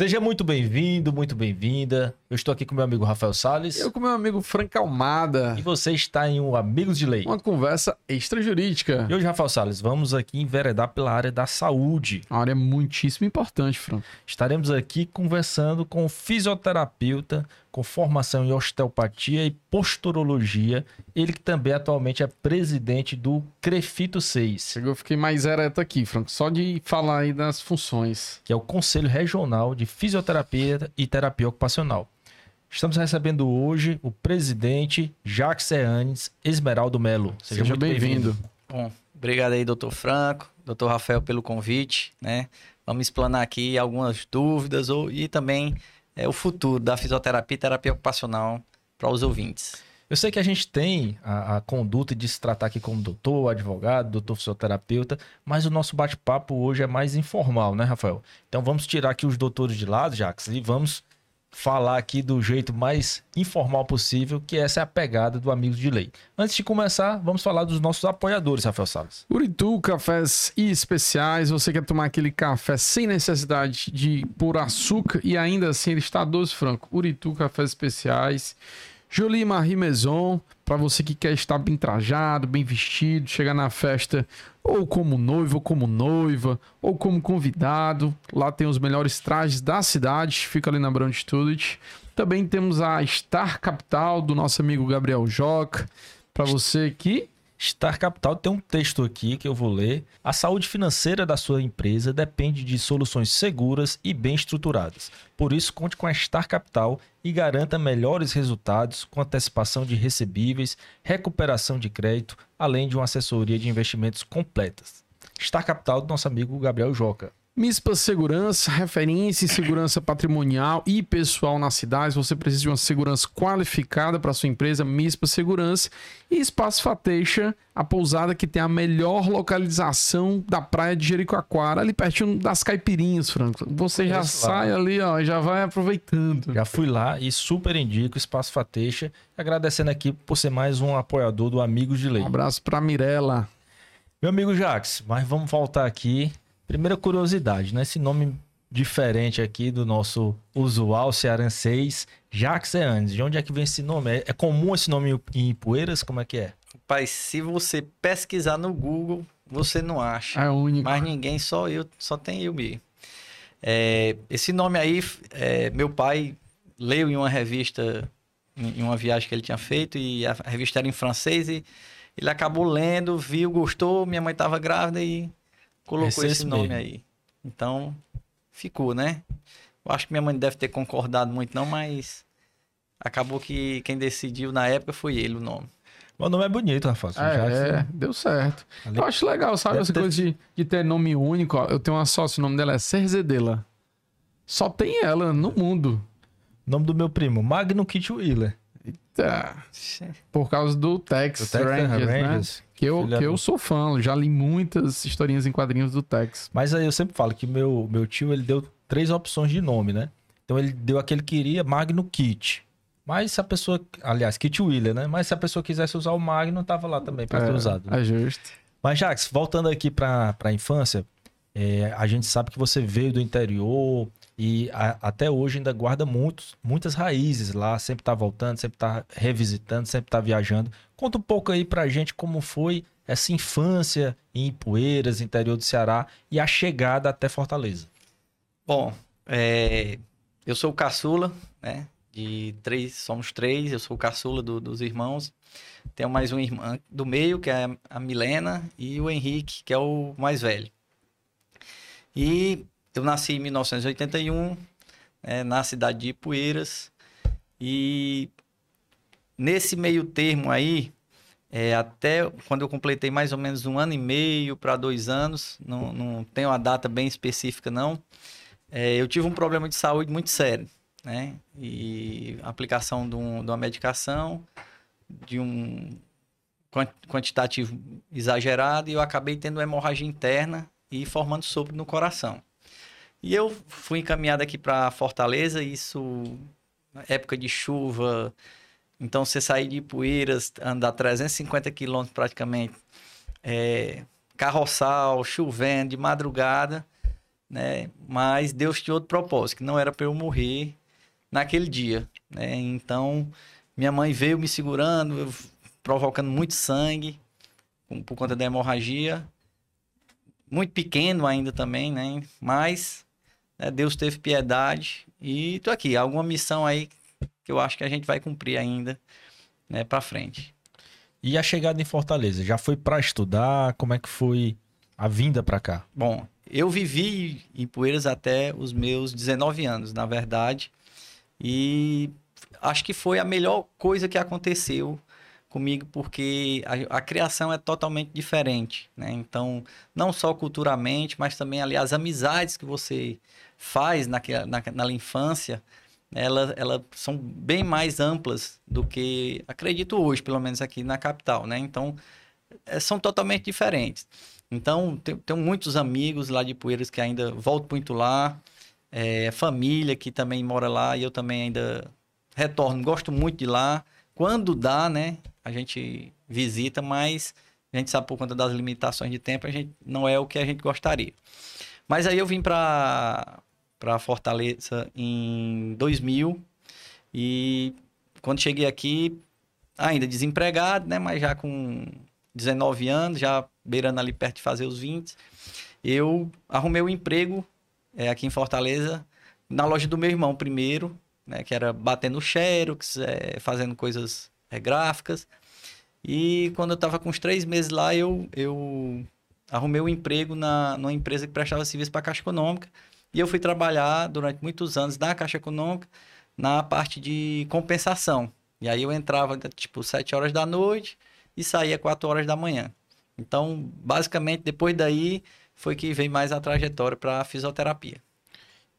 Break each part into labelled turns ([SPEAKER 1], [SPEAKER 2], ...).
[SPEAKER 1] Seja muito bem-vindo, muito bem-vinda. Eu estou aqui com meu amigo Rafael Salles.
[SPEAKER 2] Eu com meu amigo Frank Almada.
[SPEAKER 1] E você está em um Amigos de Lei.
[SPEAKER 2] Uma conversa extrajurídica.
[SPEAKER 1] E hoje, Rafael Salles, vamos aqui enveredar pela área da saúde.
[SPEAKER 2] Uma área muitíssimo importante, Frank.
[SPEAKER 1] Estaremos aqui conversando com o fisioterapeuta com formação em osteopatia e posturologia. Ele que também atualmente é presidente do Crefito 6.
[SPEAKER 2] Eu fiquei mais ereto aqui, Franco, só de falar aí das funções.
[SPEAKER 1] Que é o Conselho Regional de Fisioterapia e Terapia Ocupacional. Estamos recebendo hoje o presidente Jacques Seanes Esmeraldo Melo.
[SPEAKER 2] Seja, Seja bem-vindo. Bem
[SPEAKER 3] Bom, obrigado aí, doutor Franco, doutor Rafael, pelo convite, né? Vamos explanar aqui algumas dúvidas ou, e também é, o futuro da fisioterapia e terapia ocupacional para os ouvintes.
[SPEAKER 1] Eu sei que a gente tem a, a, conduta de se tratar aqui como doutor, advogado, doutor fisioterapeuta, mas o nosso bate-papo hoje é mais informal, né, Rafael? Então vamos tirar aqui os doutores de lado, Jacques, e vamos falar aqui do jeito mais informal possível, que essa é a pegada do Amigos de Lei. Antes de começar, vamos falar dos nossos apoiadores, Rafael Salles.
[SPEAKER 2] Uritu Cafés Especiais. Você quer tomar aquele café sem necessidade de pôr açúcar e ainda assim ele está doce franco. Uritu Cafés Especiais. Jolie Marie Maison, para você que quer estar bem trajado, bem vestido, chegar na festa ou como noivo, ou como noiva, ou como convidado. Lá tem os melhores trajes da cidade, fica ali na Brown Student. Também temos a Star Capital do nosso amigo Gabriel Joca, para você que
[SPEAKER 1] Star Capital tem um texto aqui que eu vou ler. A saúde financeira da sua empresa depende de soluções seguras e bem estruturadas. Por isso, conte com a Star Capital e garanta melhores resultados com antecipação de recebíveis, recuperação de crédito, além de uma assessoria de investimentos completas. Star Capital do nosso amigo Gabriel Joca.
[SPEAKER 2] MISPA Segurança, referência em segurança patrimonial e pessoal nas cidades. Você precisa de uma segurança qualificada para sua empresa, MISPA Segurança. E Espaço Fateixa, a pousada que tem a melhor localização da praia de Jericoacoara, ali pertinho das caipirinhas, Franco. Você já sai ali, ó, já vai aproveitando.
[SPEAKER 1] Já fui lá e super indico Espaço Fateixa. Agradecendo aqui por ser mais um apoiador do Amigos de Lei.
[SPEAKER 2] Um abraço para Mirella.
[SPEAKER 1] Meu amigo Jax, mas vamos voltar aqui Primeira curiosidade, né? Esse nome diferente aqui do nosso usual cearenseis, Jacques Eanes. De onde é que vem esse nome? É, é comum esse nome em Poeiras? Como é que é?
[SPEAKER 3] Pai, se você pesquisar no Google, você não acha.
[SPEAKER 2] É único.
[SPEAKER 3] Mas ninguém, só eu, só tem eu mesmo. É, esse nome aí, é, meu pai leu em uma revista, em uma viagem que ele tinha feito, e a revista era em francês, e ele acabou lendo, viu, gostou, minha mãe estava grávida e colocou esse, esse nome mesmo. aí. Então, ficou, né? Eu acho que minha mãe deve ter concordado muito, não, mas acabou que quem decidiu na época foi ele o nome.
[SPEAKER 1] O nome é bonito, Rafael.
[SPEAKER 2] É, é, deu certo. Ali... Eu acho legal, sabe? Deve essa ter... coisa de, de ter nome único. Ó. Eu tenho uma sócia, o nome dela é Cerzedela. Só tem ela no mundo.
[SPEAKER 1] Nome do meu primo, Magno Kitwiller.
[SPEAKER 2] Eita. Por causa do Tex, do Tex Rangers, Rangers, né? Que eu, que eu sou fã, já li muitas historinhas em quadrinhos do Tex.
[SPEAKER 1] Mas aí eu sempre falo que meu, meu tio ele deu três opções de nome, né? Então ele deu aquele que queria, Magno Kit. Mas se a pessoa, aliás, Kit Wheeler, né? Mas se a pessoa quisesse usar o Magno, tava lá também para é, ser usado.
[SPEAKER 2] Né? É justo.
[SPEAKER 1] Mas, Jax, voltando aqui para a infância, é, a gente sabe que você veio do interior, e a, até hoje ainda guarda muitos, muitas raízes lá, sempre está voltando, sempre está revisitando, sempre está viajando. Conta um pouco aí pra gente como foi essa infância em Ipueiras, interior do Ceará, e a chegada até Fortaleza.
[SPEAKER 3] Bom, é, eu sou o caçula, né? De três, somos três, eu sou o caçula do, dos irmãos. Tenho mais uma irmã do meio, que é a Milena, e o Henrique, que é o mais velho. E eu nasci em 1981, né, na cidade de Ipueiras. E nesse meio termo aí, é, até quando eu completei mais ou menos um ano e meio para dois anos, não, não tenho uma data bem específica não, é, eu tive um problema de saúde muito sério, né? E aplicação de, um, de uma medicação, de um quantitativo exagerado, e eu acabei tendo hemorragia interna e formando sopro no coração. E eu fui encaminhado aqui para Fortaleza, isso época de chuva. Então você sair de Poeiras, andar 350 quilômetros praticamente, é, carroçal, chovendo, de madrugada. né? Mas Deus tinha outro propósito, que não era para eu morrer naquele dia, né? Então, minha mãe veio me segurando, provocando muito sangue por conta da hemorragia. Muito pequeno ainda também, né? Mas né, Deus teve piedade e tô aqui. Alguma missão aí que eu acho que a gente vai cumprir ainda, né, para frente.
[SPEAKER 1] E a chegada em Fortaleza, já foi para estudar? Como é que foi a vinda para cá?
[SPEAKER 3] Bom, eu vivi em Poeiras até os meus 19 anos, na verdade. E acho que foi a melhor coisa que aconteceu comigo, porque a, a criação é totalmente diferente, né? Então, não só culturalmente, mas também ali as amizades que você faz na, na, infância, elas, elas são bem mais amplas do que acredito hoje, pelo menos aqui na capital, né? Então, é, são totalmente diferentes. Então, tenho, tenho, muitos amigos lá de Poeiras que ainda volto muito lá. É, família que também mora lá e eu também ainda retorno. Gosto muito de lá. Quando dá, né? A gente visita, mas a gente sabe por conta das limitações de tempo, a gente não é o que a gente gostaria. Mas aí eu vim para para Fortaleza em 2000 e quando cheguei aqui ainda desempregado, né, mas já com 19 anos, já beirando ali perto de fazer os 20, eu arrumei um emprego é, aqui em Fortaleza, na loja do meu irmão primeiro, né, que era batendo xerox, é, fazendo coisas é, gráficas. E quando eu estava com uns três meses lá, eu, eu arrumei um emprego na, numa empresa que prestava serviço para a Caixa Econômica. E eu fui trabalhar durante muitos anos na Caixa Econômica, na parte de compensação. E aí eu entrava, tipo, sete horas da noite e saía quatro horas da manhã. Então, basicamente, depois daí foi que veio mais a trajetória para a fisioterapia.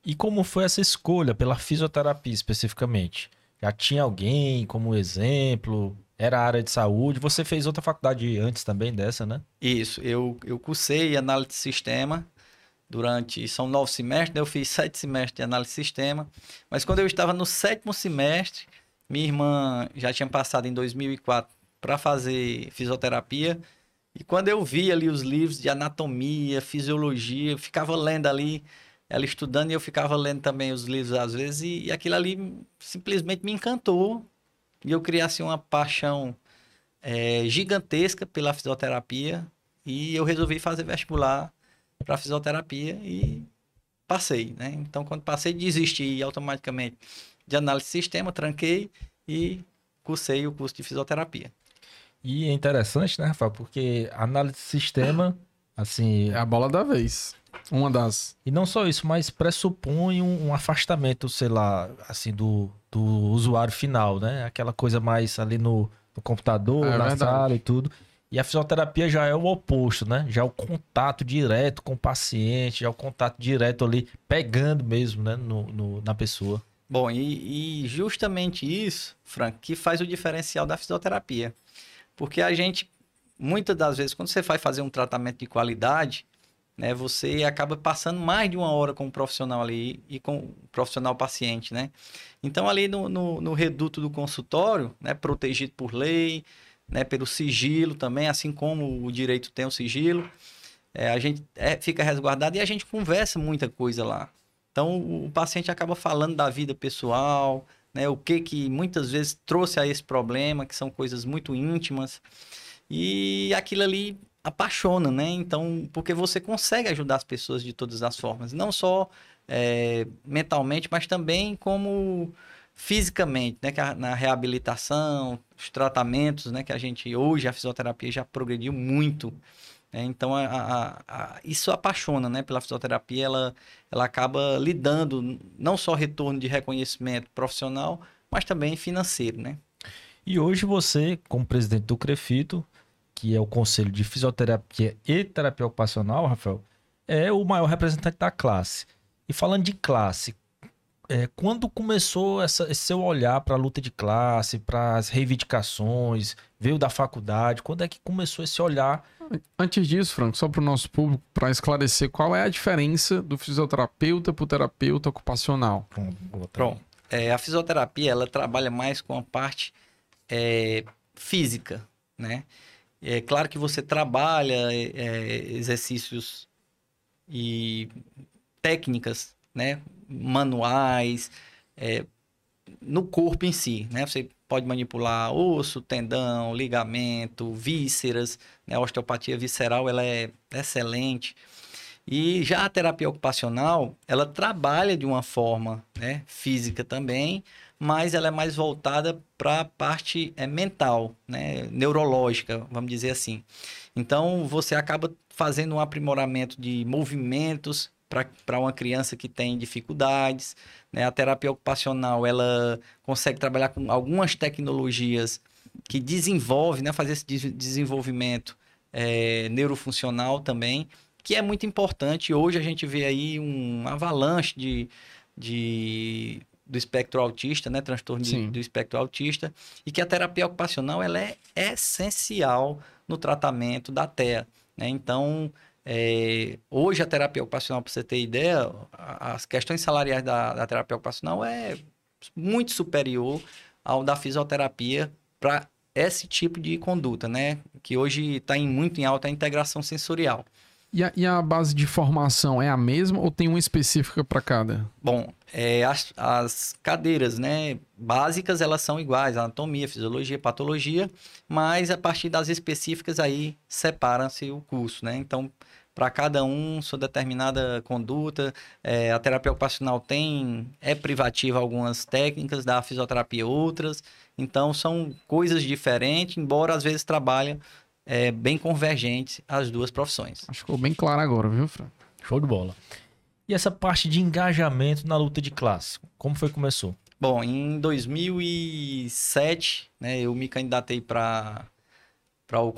[SPEAKER 1] E como foi essa escolha pela fisioterapia especificamente? Já tinha alguém como exemplo? Era área de saúde? Você fez outra faculdade antes também dessa, né?
[SPEAKER 3] Isso, eu, eu cursei análise de sistema durante. São nove semestres, né? eu fiz sete semestres de análise de sistema. Mas quando eu estava no sétimo semestre, minha irmã já tinha passado em 2004 para fazer fisioterapia e quando eu vi ali os livros de anatomia, fisiologia, eu ficava lendo ali, ela estudando e eu ficava lendo também os livros às vezes, e, e aquilo ali simplesmente me encantou. E eu criei assim uma paixão é, gigantesca pela fisioterapia e eu resolvi fazer vestibular para fisioterapia e passei, né? Então, quando passei, desisti automaticamente de análise de sistema, tranquei e cursei o curso de fisioterapia.
[SPEAKER 1] E é interessante, né, Rafael? Porque análise de sistema, assim.
[SPEAKER 2] É a bola da vez. Uma das.
[SPEAKER 1] E não só isso, mas pressupõe um, um afastamento, sei lá, assim, do, do usuário final, né? Aquela coisa mais ali no, no computador, é, na verdade. sala e tudo. E a fisioterapia já é o oposto, né? Já é o contato direto com o paciente, já é o contato direto ali, pegando mesmo, né, no, no na pessoa.
[SPEAKER 3] Bom, e, e, justamente isso, Frank, que faz o diferencial da fisioterapia. Porque a gente, muitas das vezes, quando você vai fazer um tratamento de qualidade, né, você acaba passando mais de uma hora com o profissional ali e com o profissional paciente, né? Então, ali no, no, no reduto do consultório, né, protegido por lei, né, pelo sigilo também, assim como o direito tem o sigilo, é, a gente é, fica resguardado e a gente conversa muita coisa lá. Então, o paciente acaba falando da vida pessoal, né? O que que muitas vezes trouxe a esse problema, que são coisas muito íntimas. E aquilo ali apaixona, né? Então, porque você consegue ajudar as pessoas de todas as formas, não só é, mentalmente, mas também como fisicamente, né? Que na reabilitação, os tratamentos, né? Que a gente hoje a fisioterapia já progrediu muito. Né? Então, a, a, a, isso apaixona, né? Pela fisioterapia, ela, ela acaba lidando não só retorno de reconhecimento profissional, mas também financeiro, né?
[SPEAKER 1] E hoje você, como presidente do CREFITO, que é o Conselho de Fisioterapia e Terapia Ocupacional, Rafael, é o maior representante da classe. E falando de classe, é, quando começou essa, esse seu olhar para a luta de classe, para as reivindicações, veio da faculdade, quando é que começou esse olhar
[SPEAKER 2] Antes disso, Franco, só para o nosso público, para esclarecer qual é a diferença do fisioterapeuta para o terapeuta ocupacional.
[SPEAKER 3] Pronto. É, a fisioterapia ela trabalha mais com a parte é, física, né? É claro que você trabalha é, exercícios e técnicas, né? Manuais, é, no corpo em si, né? Você pode manipular osso, tendão, ligamento, vísceras, né? A osteopatia visceral, ela é excelente. E já a terapia ocupacional, ela trabalha de uma forma né, física também, mas ela é mais voltada para a parte é, mental, né, neurológica, vamos dizer assim. Então, você acaba fazendo um aprimoramento de movimentos para uma criança que tem dificuldades. Né? A terapia ocupacional, ela consegue trabalhar com algumas tecnologias que desenvolve, né, fazer esse desenvolvimento é, neurofuncional também, que é muito importante. Hoje a gente vê aí um avalanche de, de do espectro autista, né, transtorno de, do espectro autista, e que a terapia ocupacional ela é essencial no tratamento da TEA. Né? Então, é, hoje a terapia ocupacional, para você ter ideia, as questões salariais da, da terapia ocupacional é muito superior ao da fisioterapia para esse tipo de conduta, né? Que hoje está muito em alta a integração sensorial.
[SPEAKER 2] E a, e a, base de formação é a mesma ou tem uma específica para cada?
[SPEAKER 3] Bom, é, as, as, cadeiras né, básicas elas são iguais, anatomia, fisiologia, patologia, mas a partir das específicas aí separa-se o curso, né? Então, para cada um, sua determinada conduta, é, a terapia ocupacional tem, é privativa algumas técnicas, da fisioterapia outras, então são coisas diferentes, embora às vezes trabalhem é, bem convergentes as duas profissões.
[SPEAKER 2] Acho que ficou bem claro agora, viu, Fran?
[SPEAKER 1] Show de bola. E essa parte de engajamento na luta de classe, como foi que começou?
[SPEAKER 3] Bom, em 2007, né, eu me candidatei para o,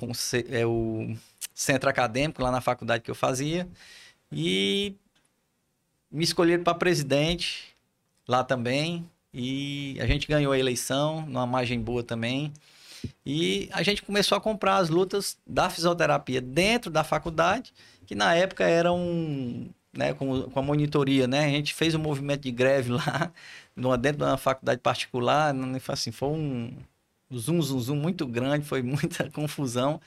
[SPEAKER 3] é, o centro acadêmico lá na faculdade que eu fazia e me escolheram para presidente lá também e a gente ganhou a eleição numa margem boa também. E a gente começou a comprar as lutas da fisioterapia dentro da faculdade, que na época eram né, com, com a monitoria, né? A gente fez um movimento de greve lá, dentro de uma faculdade particular, assim, foi um zoom, zoom, zoom muito grande, foi muita confusão,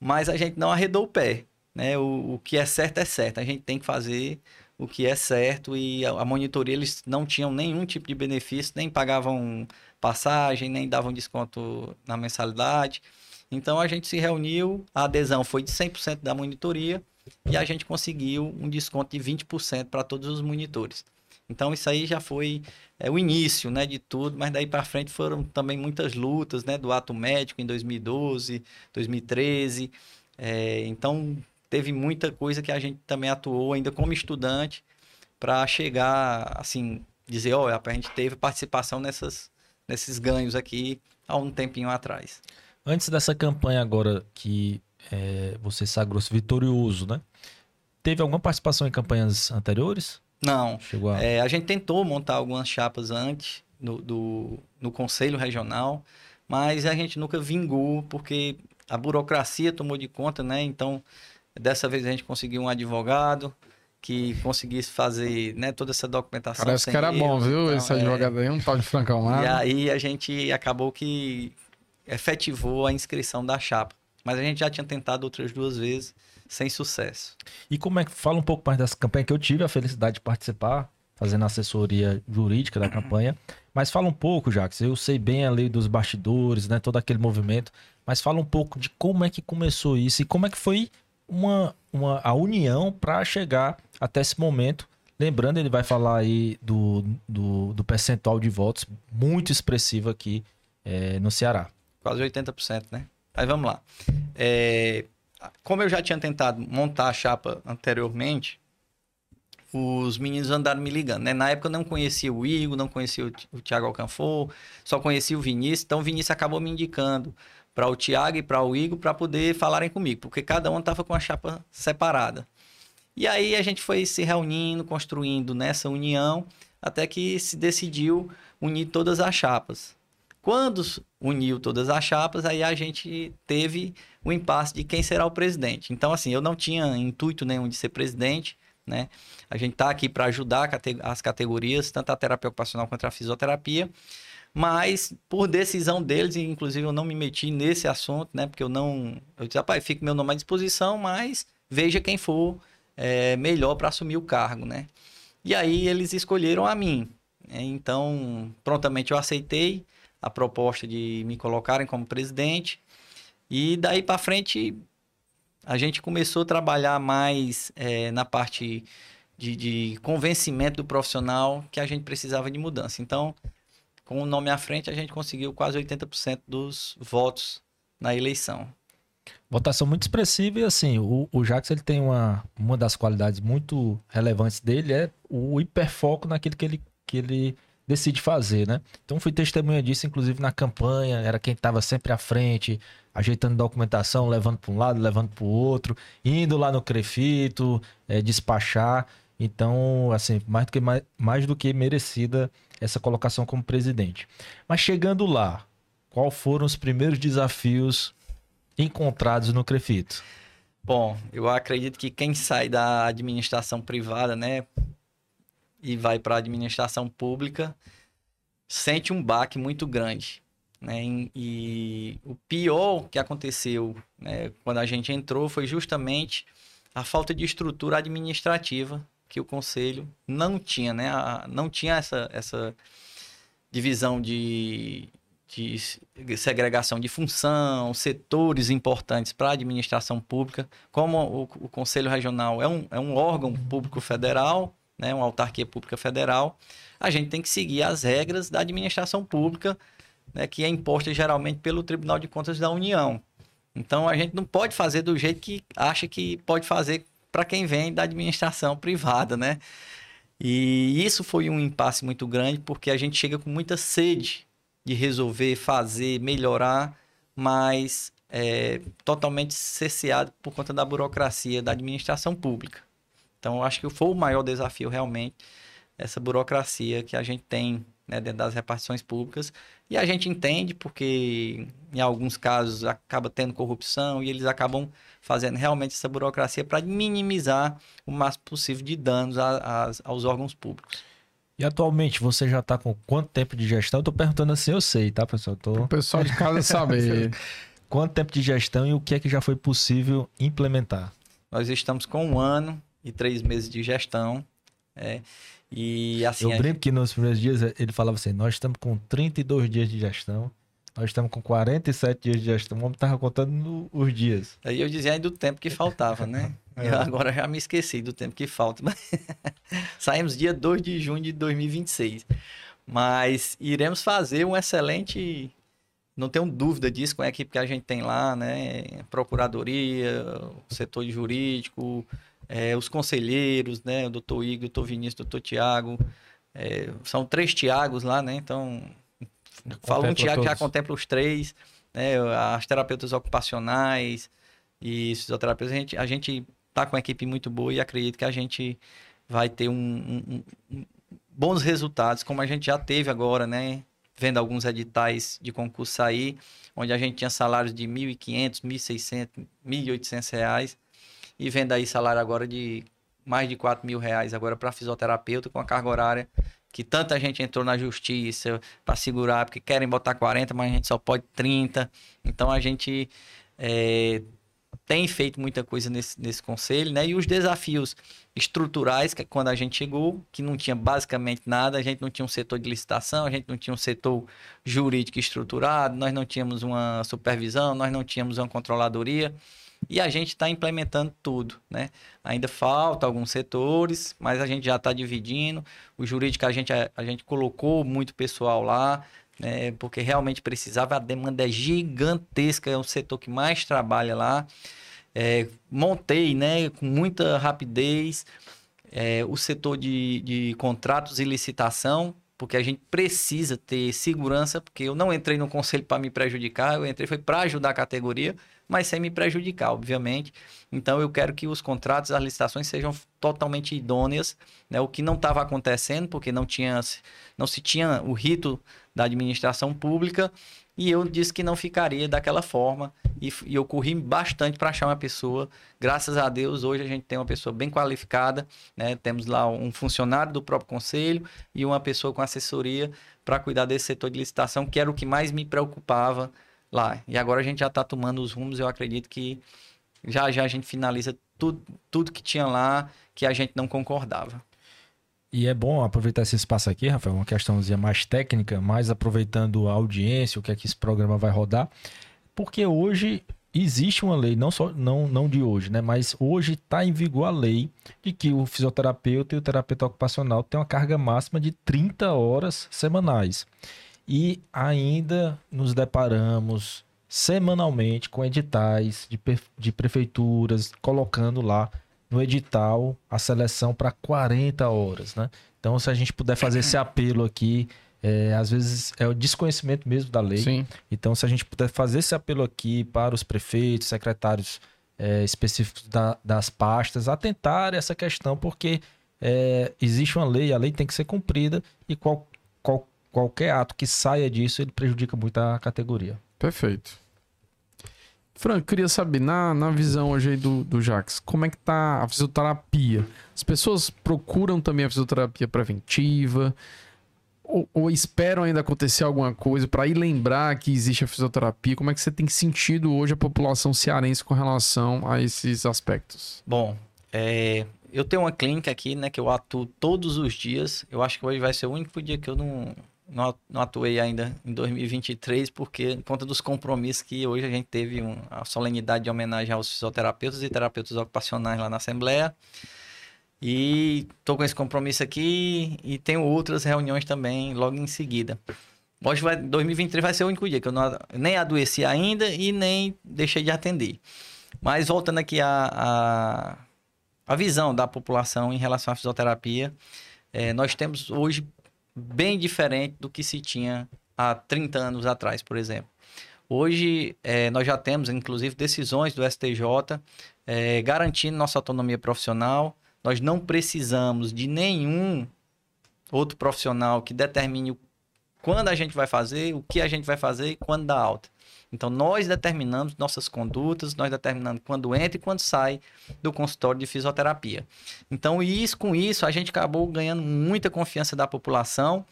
[SPEAKER 3] mas a gente não arredou o pé, né? O, o que é certo é certo, a gente tem que fazer o que é certo e a, a monitoria eles não tinham nenhum tipo de benefício, nem pagavam passagem, nem davam desconto na mensalidade. Então a gente se reuniu, a adesão foi de 100% da monitoria e a gente conseguiu um desconto de 20% para todos os monitores. Então isso aí já foi é, o início, né, de tudo, mas daí para frente foram também muitas lutas, né, do ato médico em 2012, 2013. É, então teve muita coisa que a gente também atuou ainda como estudante para chegar assim dizer, olha, a gente teve participação nessas nesses ganhos aqui há um tempinho atrás.
[SPEAKER 1] Antes dessa campanha agora que é, você sagrou-se vitorioso, né? Teve alguma participação em campanhas anteriores?
[SPEAKER 3] Não. Chegou a... É, a gente tentou montar algumas chapas antes no, do, no Conselho Regional, mas a gente nunca vingou, porque a burocracia tomou de conta, né? Então, dessa vez a gente conseguiu um advogado, que conseguisse fazer né, toda essa documentação.
[SPEAKER 2] Parece que era erros, bom, viu? Então, Esse é... advogado aí, um tal de Francão lá.
[SPEAKER 3] E aí a gente acabou que efetivou a inscrição da chapa. Mas a gente já tinha tentado outras duas vezes sem sucesso.
[SPEAKER 1] E como é que fala um pouco mais dessa campanha que eu tive a felicidade de participar, fazendo assessoria jurídica da campanha. Mas fala um pouco, Jacques, eu sei bem a lei dos bastidores, né, todo aquele movimento, mas fala um pouco de como é que começou isso e como é que foi uma, uma, a união para chegar até esse momento. Lembrando, ele vai falar aí do, do, do percentual de votos muito expressivo aqui é, no Ceará.
[SPEAKER 3] Quase 80%, né? Aí vamos lá. É, como eu já tinha tentado montar a chapa anteriormente, os meninos andaram me ligando, né? Na época eu não conhecia o Igor, não conhecia o, Thiago Alcanfor, só conhecia o Vinícius, então o Vinícius acabou me indicando para o Thiago e para o Igor para poder falarem comigo, porque cada um estava com a chapa separada. E aí a gente foi se reunindo, construindo nessa união, até que se decidiu unir todas as chapas. Quando uniu todas as chapas, aí a gente teve o impasse de quem será o presidente. Então, assim, eu não tinha intuito nenhum de ser presidente, né? A gente está aqui para ajudar as categorias, tanto a terapia ocupacional quanto a fisioterapia. Mas, por decisão deles, e inclusive eu não me meti nesse assunto, né? Porque eu não. Eu disse, rapaz, fica meu nome à disposição, mas veja quem for é, melhor para assumir o cargo, né? E aí eles escolheram a mim. É, então, prontamente eu aceitei a proposta de me colocarem como presidente. E daí para frente a gente começou a trabalhar mais é, na parte de, de, convencimento do profissional que a gente precisava de mudança. Então, com o nome à frente, a gente conseguiu quase 80% dos votos na eleição.
[SPEAKER 1] Votação muito expressiva e assim, o, o ele tem uma, uma das qualidades muito relevantes dele é o hiperfoco naquilo que ele, que ele decide fazer, né? Então fui testemunha disso, inclusive na campanha, era quem estava sempre à frente, ajeitando documentação, levando para um lado, levando para o outro, indo lá no Crefito, é, despachar. Então, assim, mais do, que, mais, mais do que merecida essa colocação como presidente. Mas chegando lá, qual foram os primeiros desafios encontrados no Crefito?
[SPEAKER 3] Bom, eu acredito que quem sai da administração privada, né, e vai para a administração pública, sente um baque muito grande. Né? E o pior que aconteceu né, quando a gente entrou foi justamente a falta de estrutura administrativa que o conselho não tinha, né? não tinha essa, essa divisão de, de segregação de função, setores importantes para a administração pública. Como o, o Conselho Regional é um, é um órgão público federal, né, uma autarquia pública federal, a gente tem que seguir as regras da administração pública, né, que é imposta geralmente pelo Tribunal de Contas da União. Então a gente não pode fazer do jeito que acha que pode fazer para quem vem da administração privada, né? E isso foi um impasse muito grande porque a gente chega com muita sede de resolver, fazer, melhorar, mas é, totalmente cesseado por conta da burocracia da administração pública. Então, acho que foi o maior desafio realmente essa burocracia que a gente tem né, dentro das repartições públicas. E a gente entende porque, em alguns casos, acaba tendo corrupção e eles acabam fazendo realmente essa burocracia para minimizar o máximo possível de danos a, a, aos órgãos públicos.
[SPEAKER 1] E atualmente você já está com quanto tempo de gestão? Eu tô perguntando assim, eu sei, tá, pessoal? Tô...
[SPEAKER 2] O pessoal de casa saber.
[SPEAKER 1] quanto tempo de gestão e o que é que já foi possível implementar?
[SPEAKER 3] Nós estamos com um ano e três meses de gestão. É, e assim.
[SPEAKER 1] Eu brinco que nos primeiros dias ele falava assim: nós estamos com 32 dias de gestão. Nós estamos com 47 dias de gestão. O homem estava contando no, os dias.
[SPEAKER 3] Aí eu dizia aí do tempo que faltava, né? é. agora já me esqueci do tempo que falta. Saímos dia 2 de junho de 2026. Mas iremos fazer um excelente. Não tenho dúvida disso com a equipe que a gente tem lá, né? Procuradoria, setor jurídico, é, os conselheiros, né? O doutor Igor, o doutor Vinícius, o doutor Tiago. É, são três Tiagos lá, né? Então, falo um Tiago já contempla os três, né? As terapeutas ocupacionais e fisioterapeutas. A gente, a gente tá com uma equipe muito boa e acredito que a gente vai ter um, um, um, bons resultados, como a gente já teve agora, né? Vendo alguns editais de concurso sair, onde a gente tinha salários de R$ 1.500, R$ 1.600, 1.800 reais e vendo aí salário agora de mais de 4 mil reais agora para fisioterapeuta com a carga horária que tanta gente entrou na justiça para segurar, porque querem botar 40, mas a gente só pode 30. Então a gente é, tem feito muita coisa nesse, nesse conselho, né? E os desafios estruturais, que é quando a gente chegou, que não tinha basicamente nada, a gente não tinha um setor de licitação, a gente não tinha um setor jurídico estruturado, nós não tínhamos uma supervisão, nós não tínhamos uma controladoria. E a gente está implementando tudo, né? Ainda falta alguns setores, mas a gente já está dividindo. O jurídico a gente, a, a gente colocou muito pessoal lá, né? porque realmente precisava. A demanda é gigantesca, é o setor que mais trabalha lá. É, montei, né, com muita rapidez, é, o setor de, de contratos e licitação, porque a gente precisa ter segurança, porque eu não entrei no conselho para me prejudicar, eu entrei foi para ajudar a categoria mas sem me prejudicar, obviamente. Então eu quero que os contratos, as licitações sejam totalmente idôneas, né? o que não estava acontecendo, porque não, tinha, não se tinha o rito da administração pública, e eu disse que não ficaria daquela forma, e, e eu corri bastante para achar uma pessoa. Graças a Deus, hoje a gente tem uma pessoa bem qualificada, né? temos lá um funcionário do próprio conselho e uma pessoa com assessoria para cuidar desse setor de licitação, que era o que mais me preocupava lá. E agora a gente já está tomando os rumos, eu acredito que já já a gente finaliza tudo, tudo que tinha lá que a gente não concordava.
[SPEAKER 1] E é bom aproveitar esse espaço aqui, Rafael, uma questãozinha mais técnica, mais aproveitando a audiência, o que é que esse programa vai rodar, porque hoje existe uma lei, não só não, não de hoje, né? Mas hoje está em vigor a lei de que o fisioterapeuta e o terapeuta ocupacional têm uma carga máxima de 30 horas semanais. E ainda nos deparamos semanalmente com editais de, de prefeituras colocando lá no edital a seleção para 40 horas, né? Então, se a gente puder fazer esse apelo aqui, é, às vezes é o desconhecimento mesmo da lei.
[SPEAKER 2] Sim.
[SPEAKER 1] Então, se a gente puder fazer esse apelo aqui para os prefeitos, secretários é, específicos da, das pastas, atentar essa questão, porque é, existe uma lei, a lei tem que ser cumprida e qual, qualquer ato que saia disso, ele prejudica muito a categoria.
[SPEAKER 2] Perfeito. Frank, queria saber, na, na visão hoje aí do, do Jax, como é que tá a fisioterapia? As pessoas procuram também a fisioterapia preventiva? Ou, ou esperam ainda acontecer alguma coisa para ir lembrar que existe a fisioterapia? Como é que você tem sentido hoje a população cearense com relação a esses aspectos?
[SPEAKER 3] Bom, é, eu tenho uma clínica aqui, né, que eu atuo todos os dias. Eu acho que hoje vai ser o único dia que eu não, não atuei ainda em 2023, porque, por conta dos compromissos que hoje a gente teve um, a solenidade de homenagem aos fisioterapeutas e terapeutas ocupacionais lá na Assembleia. E estou com esse compromisso aqui e tenho outras reuniões também logo em seguida. Hoje, vai, 2023 vai ser o único dia que eu não, nem adoeci ainda e nem deixei de atender. Mas voltando aqui a, a, a visão da população em relação à fisioterapia, é, nós temos hoje bem diferente do que se tinha há 30 anos atrás, por exemplo. Hoje, é, nós já temos, inclusive, decisões do STJ é, garantindo nossa autonomia profissional. Nós não precisamos de nenhum outro profissional que determine quando a gente vai fazer, o que a gente vai fazer e quando dá alta. Então, nós determinamos nossas condutas, nós determinamos quando entra e quando sai do consultório de fisioterapia. Então, isso, com isso, a gente acabou ganhando muita confiança da população.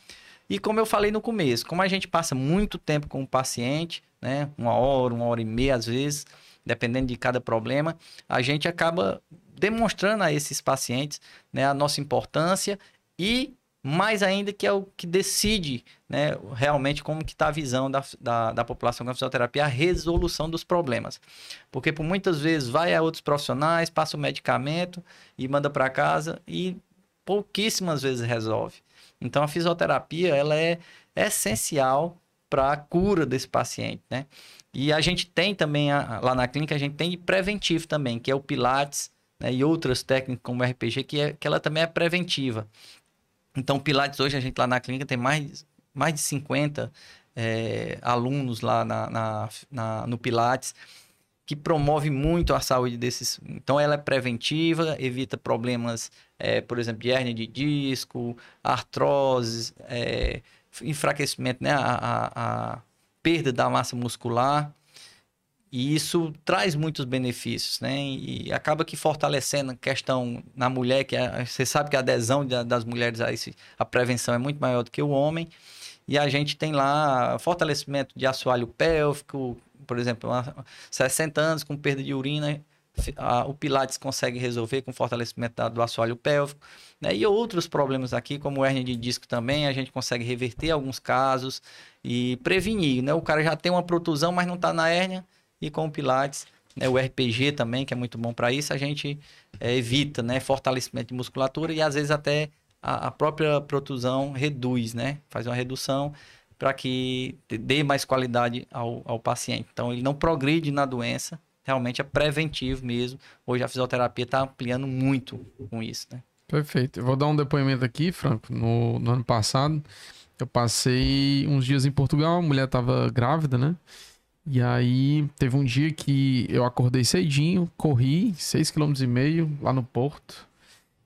[SPEAKER 3] E como eu falei no começo, como a gente passa muito tempo com o paciente, né, uma hora, uma hora e meia às vezes, dependendo de cada problema, a gente acaba demonstrando a esses pacientes né, a nossa importância e mais ainda que é o que decide né, realmente como que está a visão da, da, da, população com a fisioterapia, a resolução dos problemas. Porque por muitas vezes vai a outros profissionais, passa o medicamento e manda para casa e pouquíssimas vezes resolve. Então a fisioterapia ela é essencial para a cura desse paciente, né? E a gente tem também lá na clínica a gente tem preventivo também, que é o Pilates né, e outras técnicas como o RPG que, é, que ela também é preventiva. Então, Pilates hoje a gente lá na clínica tem mais, mais de 50 é, alunos lá na, na, na, no Pilates que promove muito a saúde desses. Então, ela é preventiva, evita problemas, é, por exemplo, de hernia de disco, artrose, é, enfraquecimento, né? A, a, a, perda da massa muscular. E isso traz muitos benefícios, né? E acaba que fortalecendo a questão na mulher, que é, você sabe que a adesão das mulheres a, esse, a prevenção é muito maior do que o homem. E a gente tem lá fortalecimento de assoalho pélvico, por exemplo, 60 anos com perda de urina, a, o Pilates consegue resolver com fortalecimento da, do assoalho pélvico. Né? E outros problemas aqui, como hernia de disco também, a gente consegue reverter alguns casos e prevenir. Né? O cara já tem uma protusão, mas não está na hérnia e com o Pilates, né, o RPG também, que é muito bom para isso, a gente é, evita né, fortalecimento de musculatura e às vezes até a, a própria protusão reduz, né? Faz uma redução para que dê mais qualidade ao, ao paciente. Então, ele não progride na doença, realmente é preventivo mesmo. Hoje a fisioterapia está ampliando muito com isso, né?
[SPEAKER 2] Perfeito. Eu vou dar um depoimento aqui, Franco. No, no ano passado, eu passei uns dias em Portugal, a mulher estava grávida, né? E aí teve um dia que eu acordei cedinho, corri 6,5 km lá no porto.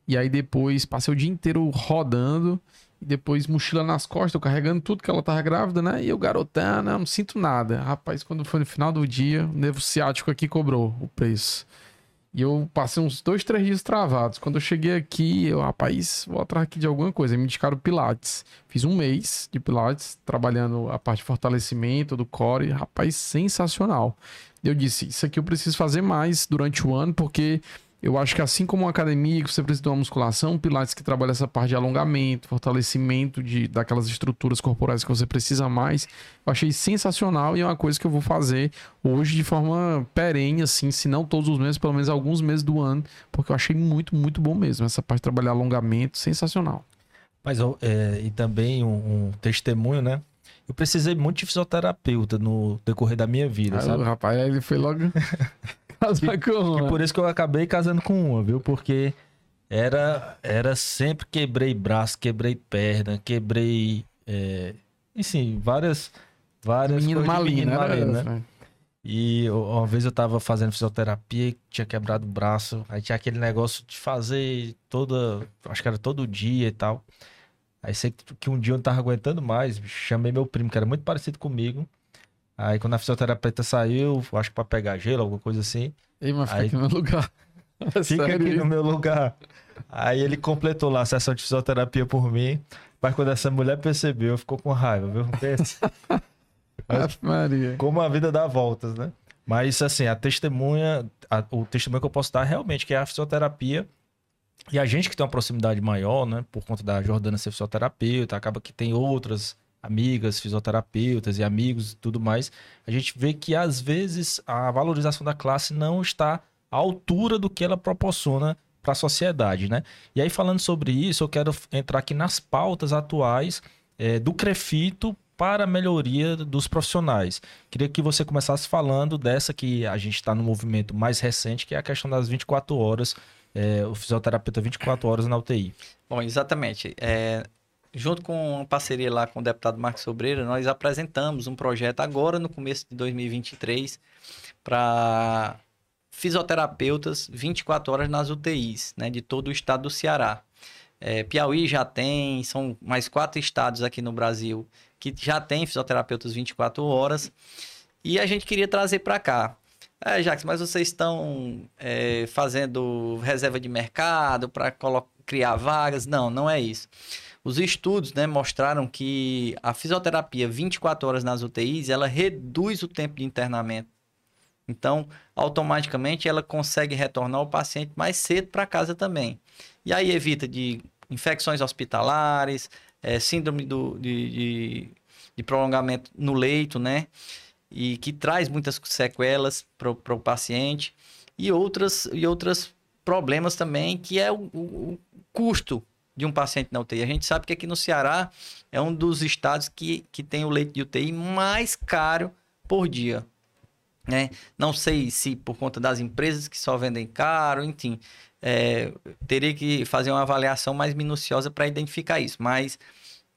[SPEAKER 2] E aí depois passei o dia inteiro rodando. E depois mochila nas costas, carregando tudo que ela tava grávida, né? E eu garotando, não sinto nada. Rapaz, quando foi no final do dia, o nervo ciático aqui cobrou o preço. E eu passei uns dois, três dias travados. Quando eu cheguei aqui, eu, rapaz, vou atrás aqui de alguma coisa. Me indicaram Pilates. Fiz um mês de Pilates, trabalhando a parte de fortalecimento do core. Rapaz, sensacional. Eu disse, isso aqui eu preciso fazer mais durante o ano, porque Eu acho que assim como uma academia que você precisa de uma musculação, um Pilates que trabalha essa parte de alongamento, fortalecimento de, daquelas estruturas corporais que você precisa mais, eu achei sensacional e é uma coisa que eu vou fazer hoje de forma perene, assim, se não todos os meses, pelo menos alguns meses do ano, porque eu achei muito, muito bom mesmo. Essa parte de trabalhar alongamento, sensacional.
[SPEAKER 1] Mas é, e também um, um testemunho, né? Eu precisei muito de fisioterapeuta no decorrer da minha vida,
[SPEAKER 2] Aí,
[SPEAKER 1] sabe?
[SPEAKER 2] rapaz, aí ele foi logo casar com
[SPEAKER 1] E
[SPEAKER 2] uma.
[SPEAKER 1] por isso que eu acabei casando com uma, viu? Porque era, era sempre quebrei braço, quebrei perna, quebrei. É, enfim, várias. várias
[SPEAKER 2] Menino maligno,
[SPEAKER 1] né?
[SPEAKER 2] né?
[SPEAKER 1] E uma vez eu tava fazendo fisioterapia, tinha quebrado o braço, aí tinha aquele negócio de fazer toda. Acho que era todo dia e tal. Aí sei que- que um dia eu não tava aguentando mais, chamei meu primo, que era muito parecido comigo. Aí quando a fisioterapeuta saiu, acho que pra pegar gelo, alguma coisa assim.
[SPEAKER 2] Ei, mas fica
[SPEAKER 1] Aí-
[SPEAKER 2] aqui no meu lugar.
[SPEAKER 1] Fica
[SPEAKER 2] Sério
[SPEAKER 1] aqui no meu lugar. Aí ele completou lá a sessão de fisioterapia por mim. Mas quando essa mulher percebeu, ficou com raiva, viu? Pensa.
[SPEAKER 2] Ave Maria.
[SPEAKER 1] Como a vida dá voltas, né? Mas assim, a testemunha, a- o testemunho que eu posso dar realmente que é a fisioterapia. E a gente que tem uma proximidade maior, né? Por conta da Jordana ser fisioterapeuta, acaba que tem outras amigas fisioterapeutas e amigos e tudo mais. A gente vê que às vezes a valorização da classe não está à altura do que ela proporciona para a sociedade, né? E aí falando sobre isso, eu quero entrar aqui nas pautas atuais eh, do Crefito para a melhoria dos profissionais. Queria que você começasse falando dessa que a gente está no movimento mais recente, que é a questão das 24 horas, eh, o fisioterapeuta 24 horas na UTI.
[SPEAKER 3] Bom, exatamente. É, junto com uma parceria lá com o deputado Marcos Sobreira, nós apresentamos um projeto agora no começo de 2023 para fisioterapeutas 24 horas nas UTIs, né, de todo o estado do Ceará. É, Piauí já tem, são mais quatro estados aqui no Brasil que já tem fisioterapeutas 24 horas. E a gente queria trazer para cá. É, Jacques, mas vocês estão é, fazendo reserva de mercado para criar vagas? Não, não é isso. Os estudos né, mostraram que a fisioterapia 24 horas nas UTIs, ela reduz o tempo de internamento. Então, automaticamente, ela consegue retornar o paciente mais cedo para casa também. E aí evita de infecções hospitalares, é, síndrome do, de, de, de prolongamento no leito, né? E que traz muitas sequelas para o paciente e outras e outros problemas também, que é o, o, o, custo de um paciente na UTI. A gente sabe que aqui no Ceará é um dos estados que, que tem o leito de UTI mais caro por dia. Né? Não sei se por conta das empresas que só vendem caro, enfim, é, teria que fazer uma avaliação mais minuciosa para identificar isso. Mas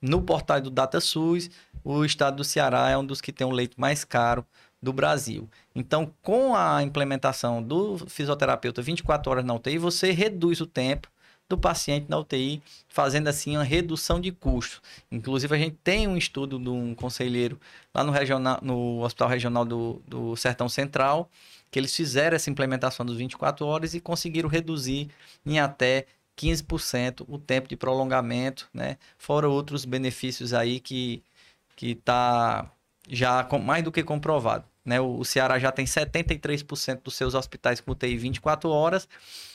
[SPEAKER 3] no portal do DataSUS, o estado do Ceará é um dos que tem o leito mais caro do Brasil. Então, com a implementação do fisioterapeuta 24 horas na UTI, você reduz o tempo do paciente na UTI, fazendo assim uma redução de custo. Inclusive, a gente tem um estudo de um conselheiro lá no, regional, no Hospital Regional do, do Sertão Central, que eles fizeram essa implementação dos 24 horas e conseguiram reduzir em até 15% o tempo de prolongamento, né? Fora outros benefícios aí que que está já com, mais do que comprovado. Né? O, Ceará já tem 73% dos seus hospitais com UTI 24 horas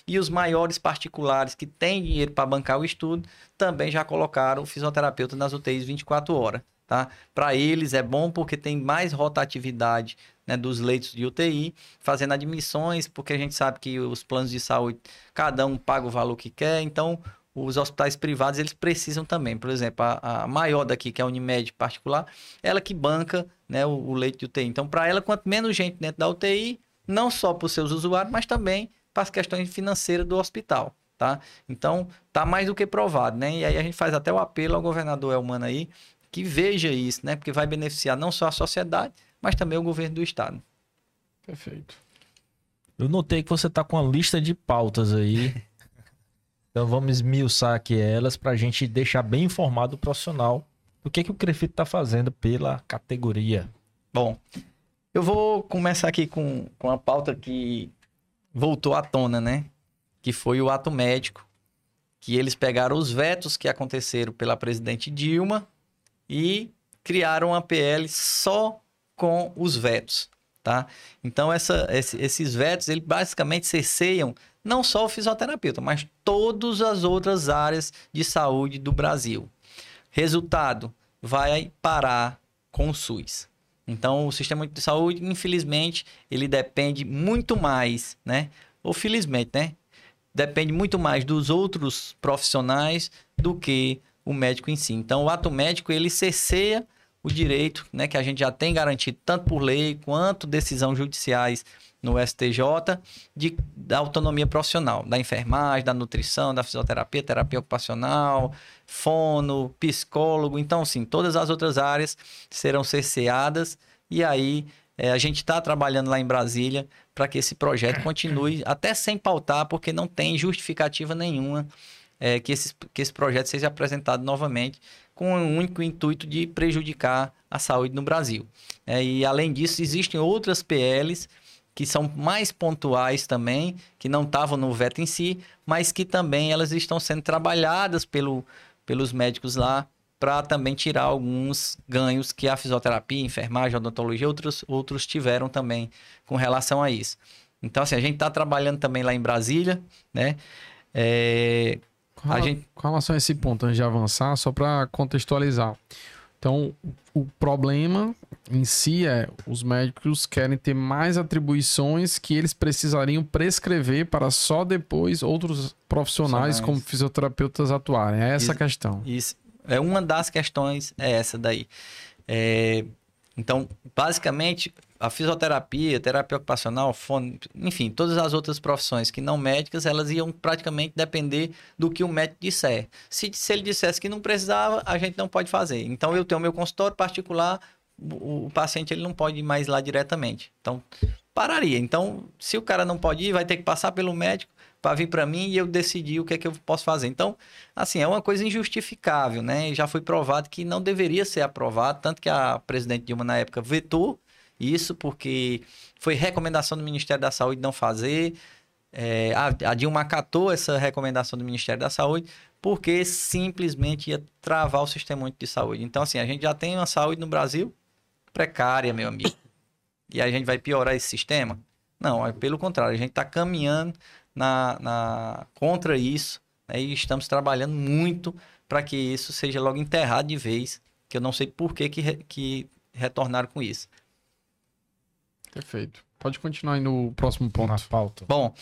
[SPEAKER 3] e os maiores particulares que têm dinheiro para bancar o estudo também já colocaram o fisioterapeuta nas UTIs 24 horas. Tá? Para eles é bom porque tem mais rotatividade né, dos leitos de UTI, fazendo admissões, porque a gente sabe que os planos de saúde, cada um paga o valor que quer, então os hospitais privados eles precisam também. Por exemplo, a, a maior daqui, que é a Unimed particular, ela que banca né, o, o leito de UTI. Então, para ela, quanto menos gente dentro da UTI, não só para os seus usuários, mas também para as questões financeiras do hospital. Tá? Então, tá mais do que provado, né? E aí a gente faz até o apelo ao governador Elmano aí, que veja isso, né? Porque vai beneficiar não só a sociedade, mas também o governo do estado.
[SPEAKER 2] Perfeito.
[SPEAKER 1] Eu notei que você tá com uma lista de pautas aí. então vamos esmiuçar aqui elas para a gente deixar bem informado o profissional do que, que o Crefito está fazendo pela categoria.
[SPEAKER 3] Bom, eu vou começar aqui com, com a pauta que voltou à tona, né? Que foi o ato médico. Que eles pegaram os vetos que aconteceram pela presidente Dilma e criaram uma PL só com os vetos. tá? Então, essa, esse, esses vetos, eles basicamente cerceiam não só o fisioterapeuta, mas todas as outras áreas de saúde do Brasil. Resultado, vai parar com o SUS. Então, o sistema de saúde, infelizmente, ele depende muito mais, né? Ou felizmente, né? Depende muito mais dos outros profissionais do que o médico em si. Então, o ato médico, ele cerceia o direito, né, que a gente já tem garantido tanto por lei quanto decisões judiciais no STJ de, da autonomia profissional, da enfermagem, da nutrição, da fisioterapia, terapia ocupacional, fono, psicólogo. Então, sim, todas as outras áreas serão cerceadas e aí é, a gente está trabalhando lá em Brasília para que esse projeto continue, até sem pautar, porque não tem justificativa nenhuma é, que, esse, que esse projeto seja apresentado novamente com o único intuito de prejudicar a saúde no Brasil. É, e além disso, existem outras PLs que são mais pontuais também, que não estavam no veto em si, mas que também elas estão sendo trabalhadas pelo, pelos médicos lá para também tirar alguns ganhos que a fisioterapia, enfermagem, odontologia, outros, outros tiveram também com relação a isso. Então, assim, a gente está trabalhando também lá em Brasília, né? É,
[SPEAKER 2] com, a gente... com relação a esse ponto, antes de avançar, só para contextualizar. Então, o problema em si é os médicos querem ter mais atribuições que eles precisariam prescrever para só depois outros profissionais como fisioterapeutas atuarem. É essa
[SPEAKER 3] isso,
[SPEAKER 2] a questão.
[SPEAKER 3] Isso. É uma das questões, é essa daí. É, então, basicamente, a fisioterapia, terapia ocupacional, fone, enfim, todas as outras profissões que não médicas, elas iam praticamente depender do que o médico disser. Se, se ele dissesse que não precisava, a gente não pode fazer. Então, eu tenho meu consultório particular, o, o paciente ele não pode ir mais lá diretamente. Então, pararia. Então, se o cara não pode ir, vai ter que passar pelo médico para vir para mim e eu decidir o que é que eu posso fazer. Então, assim, é uma coisa injustificável, né? Já foi provado que não deveria ser aprovado, tanto que a presidente Dilma na época vetou isso porque foi recomendação do Ministério da Saúde não fazer. É, a, a Dilma acatou essa recomendação do Ministério da Saúde porque simplesmente ia travar o sistema de saúde. Então, assim, a gente já tem uma saúde no Brasil precária, meu amigo. E a gente vai piorar esse sistema? Não, é pelo contrário, a gente está caminhando na, na, contra isso né, e estamos trabalhando muito para que isso seja logo enterrado de vez, que eu não sei por que, que, que retornaram com isso.
[SPEAKER 2] Perfeito. Pode continuar aí no próximo ponto. Na
[SPEAKER 1] pauta.
[SPEAKER 3] Bom,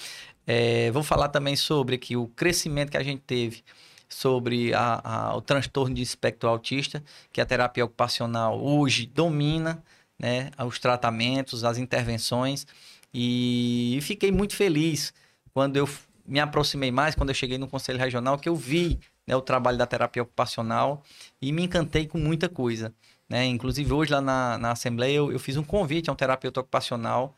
[SPEAKER 3] é, vou falar também sobre aqui o crescimento que a gente teve sobre a, a, o transtorno de espectro autista, que a terapia ocupacional hoje domina né, os tratamentos, as intervenções, e fiquei muito feliz quando eu me aproximei mais, quando eu cheguei no Conselho Regional, que eu vi né, o trabalho da terapia ocupacional e me encantei com muita coisa. Né? Inclusive, hoje lá na, na Assembleia, eu, eu fiz um convite a um terapeuta ocupacional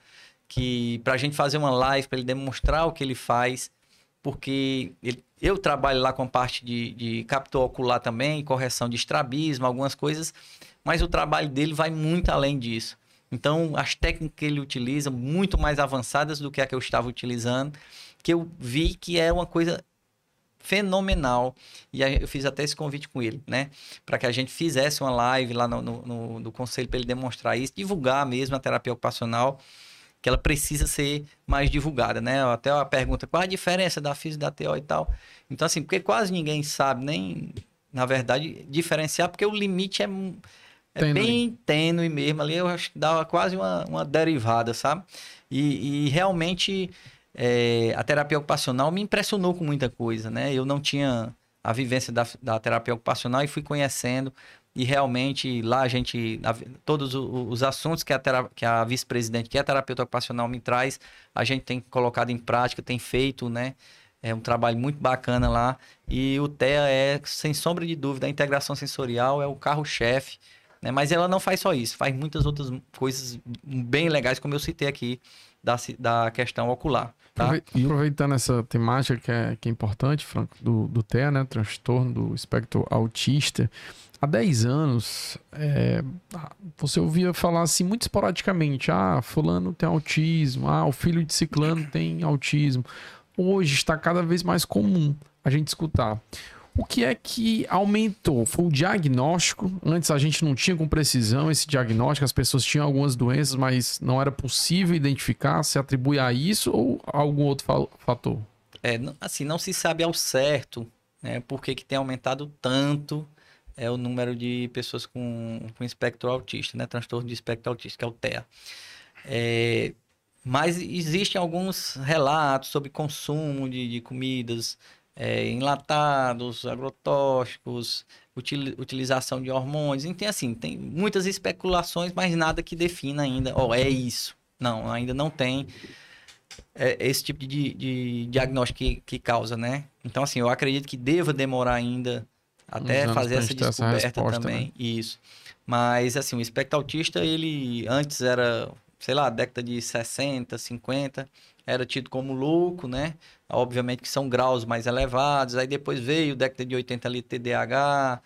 [SPEAKER 3] que para a gente fazer uma live, para ele demonstrar o que ele faz, porque ele, eu trabalho lá com parte de, de captor ocular também, correção de estrabismo, algumas coisas, mas o trabalho dele vai muito além disso. Então, as técnicas que ele utiliza, muito mais avançadas do que a que eu estava utilizando, que eu vi que é uma coisa fenomenal. E eu fiz até esse convite com ele, né? Para que a gente fizesse uma live lá no, no, no conselho para ele demonstrar isso, divulgar mesmo a terapia ocupacional, que ela precisa ser mais divulgada, né? Até a pergunta, qual a diferença da FIS e da TO e tal? Então, assim, porque quase ninguém sabe nem, na verdade, diferenciar, porque o limite é, é tênue. bem tênue mesmo. Ali eu acho que dá quase uma, uma derivada, sabe? E, e realmente é, a terapia ocupacional me impressionou com muita coisa, né? Eu não tinha a vivência da, da terapia ocupacional e fui conhecendo e realmente lá a gente todos os assuntos que a, que a vice-presidente que é a terapeuta ocupacional me traz a gente tem colocado em prática tem feito né é um trabalho muito bacana lá e o TEA é sem sombra de dúvida a integração sensorial é o carro-chefe né mas ela não faz só isso faz muitas outras coisas bem legais como eu citei aqui da, da questão ocular. Tá?
[SPEAKER 2] Aproveitando essa temática que é, que é importante, Franco, do, do TEA, né? Transtorno do espectro autista. Há 10 anos, é, você ouvia falar assim muito esporadicamente: ah, Fulano tem autismo, ah, o filho de Ciclano tem autismo. Hoje está cada vez mais comum a gente escutar. O que é que aumentou? Foi o diagnóstico. Antes a gente não tinha com precisão esse diagnóstico, as pessoas tinham algumas doenças, mas não era possível identificar. Se atribui a isso ou a algum outro fa- fator?
[SPEAKER 3] É, assim, não se sabe ao certo né, por que, que tem aumentado tanto é, o número de pessoas com, com espectro autista, né? Transtorno de espectro autista, que é o TEA. É, mas existem alguns relatos sobre consumo de, de comidas é, enlatados, agrotóxicos, util- utilização de hormônios. Então, assim, tem muitas especulações, mas nada que defina ainda, ó, é isso. Não, ainda não tem é, esse tipo de, de diagnóstico que, que causa, né? Então, assim, eu acredito que deva demorar ainda até fazer essa
[SPEAKER 2] essa
[SPEAKER 3] descoberta
[SPEAKER 2] resposta,
[SPEAKER 3] também. Isso. Mas, assim, o espectro autista, ele antes era, sei lá, década de 60, 50, era tido como louco, né? Obviamente que são graus mais elevados. Aí depois veio década de 80 ali, TDAH,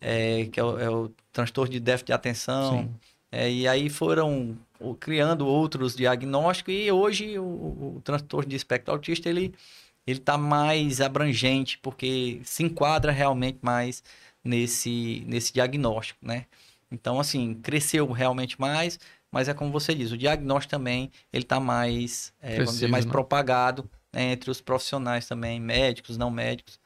[SPEAKER 3] é, que é o, é o transtorno de déficit de atenção. É, e aí foram criando outros diagnósticos e hoje o, o transtorno de espectro autista ele ele está mais abrangente porque se enquadra realmente mais nesse nesse diagnóstico, né? Então assim cresceu realmente mais, mas é como você diz, o diagnóstico também ele está mais é, vamos dizer mais
[SPEAKER 2] né?
[SPEAKER 3] propagado né, entre os profissionais também, médicos, não médicos,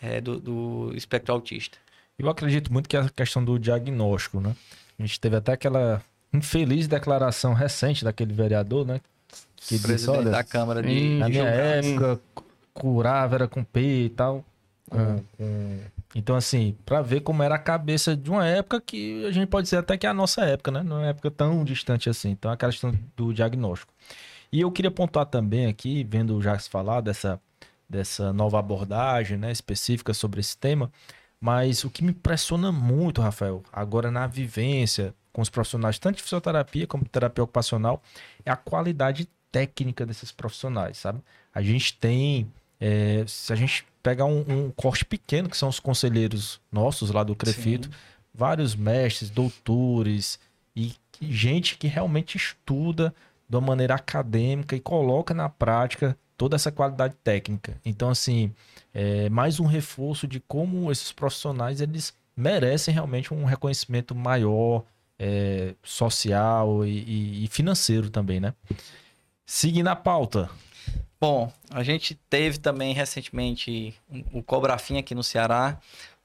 [SPEAKER 3] é, do, do espectro autista.
[SPEAKER 1] Eu acredito muito que a questão do diagnóstico, né? A gente teve até aquela infeliz declaração recente daquele vereador, né? Que disse, olha,
[SPEAKER 3] da Câmara de
[SPEAKER 2] Sim.
[SPEAKER 1] na minha época, cu- curava era com P e tal. Com- Então, assim, pra ver como era a cabeça de uma época que a gente pode dizer até que é a nossa época, né? Não é uma época tão distante assim. Então, é aquela questão do diagnóstico. E eu queria pontuar também aqui, vendo o Jacques falar dessa, dessa nova abordagem né, específica sobre esse tema, mas o que me impressiona muito, Rafael, agora na vivência com os profissionais, tanto de fisioterapia como de terapia ocupacional, é a qualidade técnica desses profissionais, sabe? A gente tem, é, se a gente pegar um, um corte pequeno, que são os conselheiros nossos lá do Crefito, vários mestres, doutores e gente que realmente estuda de uma maneira acadêmica e coloca na prática toda essa qualidade técnica. Então, assim, é mais um reforço de como esses profissionais eles merecem realmente um reconhecimento maior, é, social e- e financeiro também, né? Seguindo a pauta.
[SPEAKER 3] Bom, a gente teve também recentemente o Cobrafim aqui no Ceará,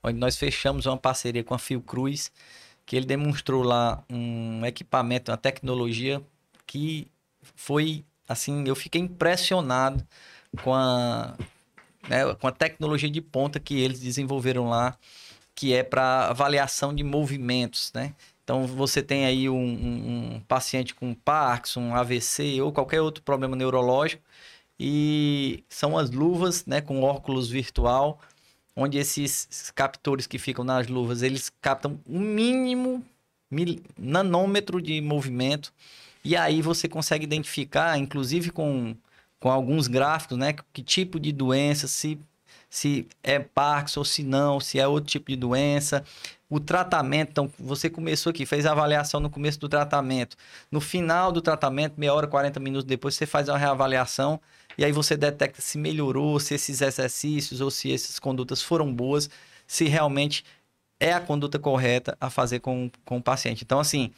[SPEAKER 3] onde nós fechamos uma parceria com a Fiocruz, que ele demonstrou lá um equipamento, uma tecnologia que foi, assim, eu fiquei impressionado com a, né, com a tecnologia de ponta que eles desenvolveram lá, que é para avaliação de movimentos, né? Então você tem aí um, um- um paciente com Parkinson, AVC ou qualquer outro problema neurológico. E são as luvas, né, com óculos virtual, onde esses captores que ficam nas luvas, eles captam o mínimo mil- nanômetro de movimento. E aí você consegue identificar, inclusive com, com alguns gráficos, né, que tipo de doença, se se é Parkinson ou se não, se é outro tipo de doença. O tratamento, então, você começou aqui, fez a avaliação no começo do tratamento. No final do tratamento, meia hora, 40 minutos depois, você faz uma reavaliação e aí você detecta se melhorou, se esses exercícios ou se essas condutas foram boas, se realmente é a conduta correta a fazer com, com o paciente. Então, assim,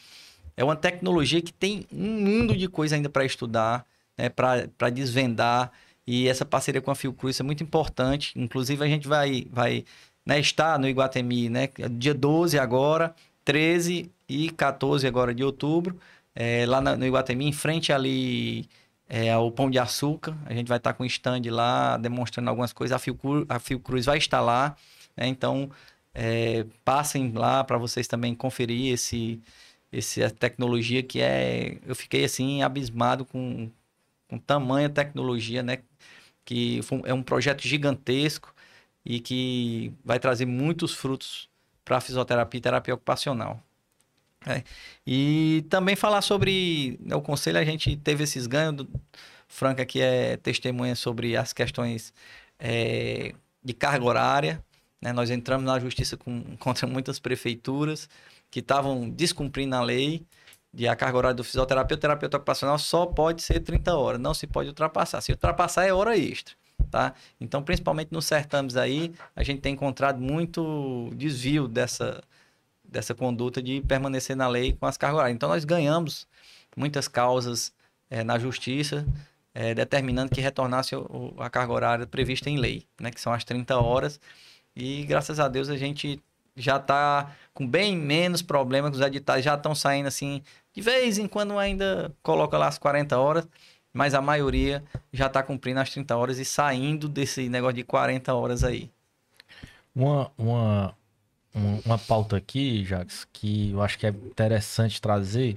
[SPEAKER 3] é uma tecnologia que tem um mundo de coisa ainda para estudar, né, para desvendar. E essa parceria com a Fiocruz é muito importante. Inclusive, a gente vai, vai né, estar no Iguatemi, né? Dia 12 agora, 13 e 14 agora de outubro, é, lá no Iguatemi, em frente ali é, ao Pão de Açúcar. A gente vai estar com um stand lá, demonstrando algumas coisas. A Fiocruz, a Fiocruz vai estar lá, né? Então, é, passem lá para vocês também conferir esse, esse, essa tecnologia que é... Eu fiquei, assim, abismado com, com tamanha tecnologia, né? Que é um projeto gigantesco e que vai trazer muitos frutos para a fisioterapia e terapia ocupacional. É. E também falar sobre né, o conselho, a gente teve esses ganhos. Do, Franca aqui é testemunha sobre as questões é, de carga horária. né? Nós entramos na justiça com- contra muitas prefeituras que estavam descumprindo a lei de a carga horária do fisioterapeuta, terapeuta ocupacional só pode ser 30 horas, não se pode ultrapassar. Se ultrapassar é hora extra. tá? Então, principalmente nos certames aí, a gente tem encontrado muito desvio dessa, dessa conduta de permanecer na lei com as cargas horárias. Então, nós ganhamos muitas causas é, na justiça, é, determinando que retornasse o, a carga horária prevista em lei, né? Que são as 30 horas. E, graças a Deus, a gente já está com bem menos problemas, os editais já estão saindo assim, de vez em quando ainda coloca lá as 40 horas, mas a maioria já está cumprindo as 30 horas e saindo desse negócio de 40 horas aí.
[SPEAKER 1] Uma, uma, uma pauta aqui, Jacques, que eu acho que é interessante trazer,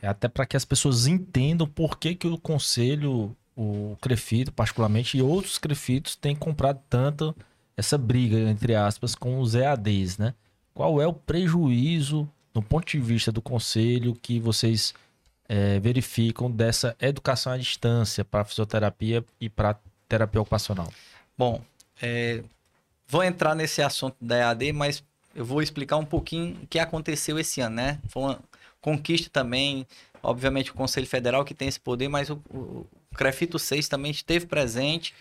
[SPEAKER 1] é até para que as pessoas entendam por que, que o conselho, o Crefito particularmente, e outros Crefitos têm comprado tanto essa briga, entre aspas, com os EADs, né? Qual é o prejuízo, do ponto de vista do conselho, que vocês é, verificam dessa educação à distância para fisioterapia e para terapia ocupacional?
[SPEAKER 3] Bom, é, vou entrar nesse assunto da EAD, mas eu vou explicar um pouquinho o que aconteceu esse ano, né? Foi uma conquista também, obviamente o Conselho Federal que tem esse poder, mas o, o Crefito 6 também esteve presente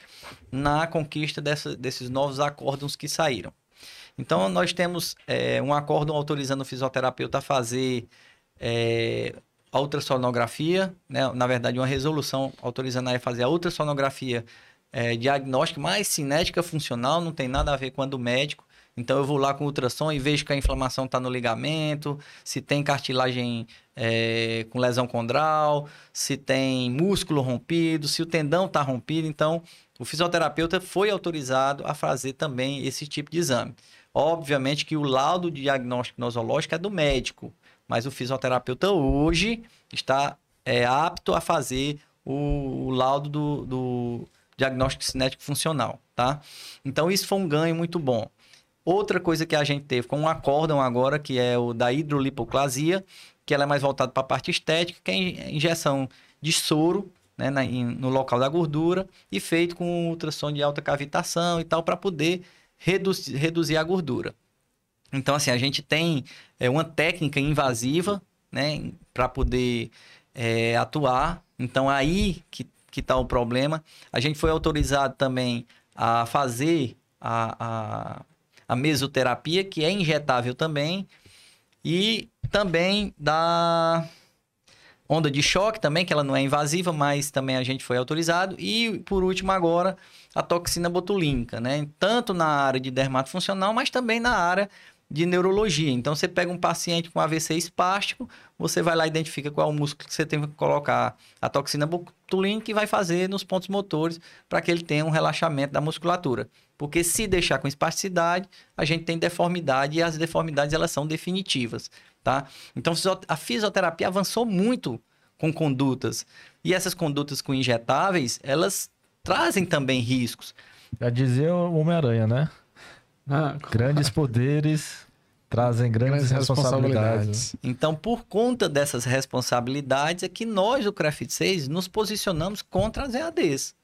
[SPEAKER 3] na conquista dessa, desses novos acórdons que saíram. Então, nós temos é, um acórdão autorizando o fisioterapeuta a fazer é, a ultrassonografia, né? na verdade, uma resolução autorizando a fazer a ultrassonografia é, diagnóstica mais cinética funcional, não tem nada a ver com a do médico. Então eu vou lá com ultrassom e vejo que a inflamação está no ligamento, se tem cartilagem é, com lesão condral, se tem músculo rompido, se o tendão está rompido. Então o fisioterapeuta foi autorizado a fazer também esse tipo de exame. Obviamente que o laudo diagnóstico nosológico é do médico mas o fisioterapeuta hoje está é, apto a fazer o, o laudo do, do, diagnóstico cinético funcional, tá? Então isso foi um ganho muito bom. Outra coisa que a gente teve com um acórdão agora, que é o da hidrolipoclasia, que ela é mais voltada para a parte estética, que é injeção de soro né, na, no local da gordura e feito com ultrassom de alta cavitação e tal, para poder reduzir, a gordura. Então, assim, a gente tem é, uma técnica invasiva, né, para poder é, atuar. Então, aí que, que tá o problema. A gente foi autorizado também a fazer a, a, a mesoterapia, que é injetável também, e também da onda de choque também, que ela não é invasiva, mas também a gente foi autorizado. E, por último, agora, a toxina botulínica, né? Tanto na área de dermatofuncional, mas também na área de neurologia. Então, você pega um paciente com AVC espástico, você vai lá e identifica qual é o músculo que você tem que colocar a toxina botulínica e vai fazer nos pontos motores para que ele tenha um relaxamento da musculatura. Porque se deixar com espasticidade, a gente tem deformidade e as deformidades elas são definitivas, tá? Então, a fisioterapia avançou muito com condutas. E essas condutas com injetáveis, elas trazem também riscos.
[SPEAKER 1] Já dizia o Homem-Aranha, né? Ah, grandes poderes trazem grandes, grandes responsabilidades. responsabilidades.
[SPEAKER 3] Então, por conta dessas responsabilidades, é que nós, o Crafit 6, nos posicionamos contra as EADs.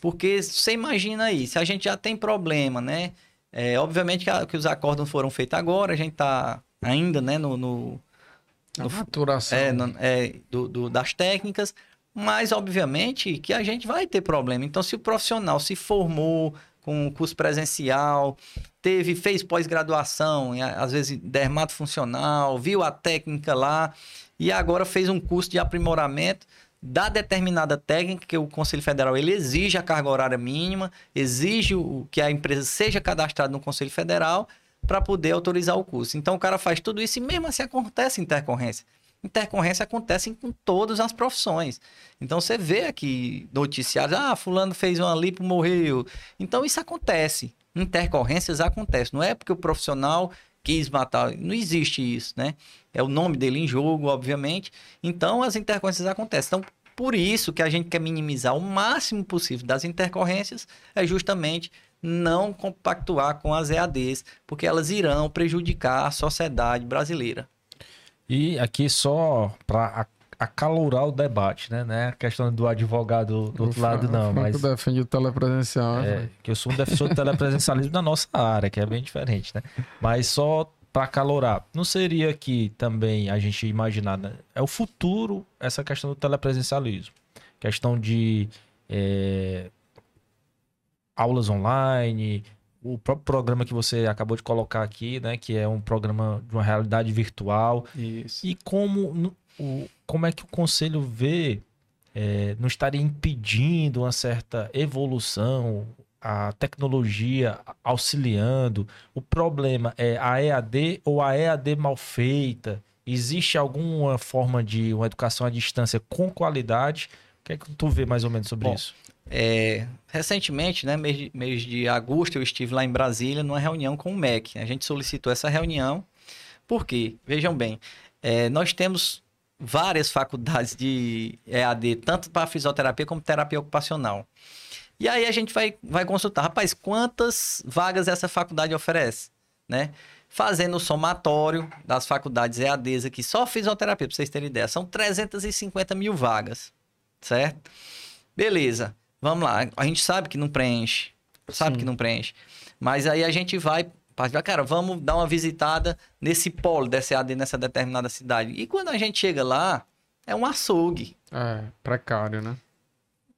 [SPEAKER 3] Porque você imagina aí, se a gente já tem problema, né? É, obviamente que, a, que, os acordos foram feitos agora, a gente está ainda né, no, no,
[SPEAKER 2] no maturação
[SPEAKER 3] é, no, é, do, do, das técnicas, mas obviamente que a gente vai ter problema. Então, se o profissional se formou, com curso presencial, teve, fez pós-graduação, às vezes dermato funcional, viu a técnica lá e agora fez um curso de aprimoramento da determinada técnica que o Conselho Federal ele exige a carga horária mínima, exige o, que a empresa seja cadastrada no Conselho Federal para poder autorizar o curso. Então o cara faz tudo isso e mesmo assim acontece intercorrência intercorrência acontecem com todas as profissões. Então você vê aqui noticiários, ah, fulano fez uma lipo, morreu. Então isso acontece. Intercorrências acontecem. Não é porque o profissional quis matar, não existe isso, né? É o nome dele em jogo, obviamente. Então as intercorrências acontecem. Então por isso que a gente quer minimizar o máximo possível das intercorrências é justamente não compactuar com as EADs, porque elas irão prejudicar a sociedade brasileira.
[SPEAKER 1] E aqui só para acalorar o debate, né? Não é a questão do advogado do outro lado, não. mas
[SPEAKER 2] defende o telepresencial.
[SPEAKER 1] Né? É, que eu sou um defensor do telepresencialismo da nossa área, que é bem diferente, né? Mas só para acalorar, não seria que também a gente imaginar, né? é o futuro essa questão do telepresencialismo. Questão de é, aulas online, o próprio programa que você acabou de colocar aqui, né, que é um programa de uma realidade virtual.
[SPEAKER 2] Isso.
[SPEAKER 1] E como, o, como é que o conselho vê é, não estaria impedindo uma certa evolução, a tecnologia auxiliando? O problema é a EAD ou a EAD mal feita? Existe alguma forma de uma educação à distância com qualidade? O que é que tu vê mais ou menos sobre
[SPEAKER 3] Bom,
[SPEAKER 1] isso?
[SPEAKER 3] É, recentemente, né, mês de, mês de agosto, eu estive lá em Brasília numa reunião com o MEC. A gente solicitou essa reunião porque, vejam bem, é, nós temos várias faculdades de EAD, tanto para fisioterapia como terapia ocupacional. E aí a gente vai, vai consultar, rapaz, quantas vagas essa faculdade oferece, né? Fazendo o somatório das faculdades EADs aqui, só fisioterapia, para vocês terem ideia, são 350 mil vagas, certo? Beleza, vamos lá. A gente sabe que não preenche, sabe
[SPEAKER 2] Sim.
[SPEAKER 3] que não preenche. Mas aí a gente vai, cara, vamos dar uma visitada nesse polo dessa EAD nessa determinada cidade. E quando a gente chega lá, é um açougue.
[SPEAKER 2] É, precário, né?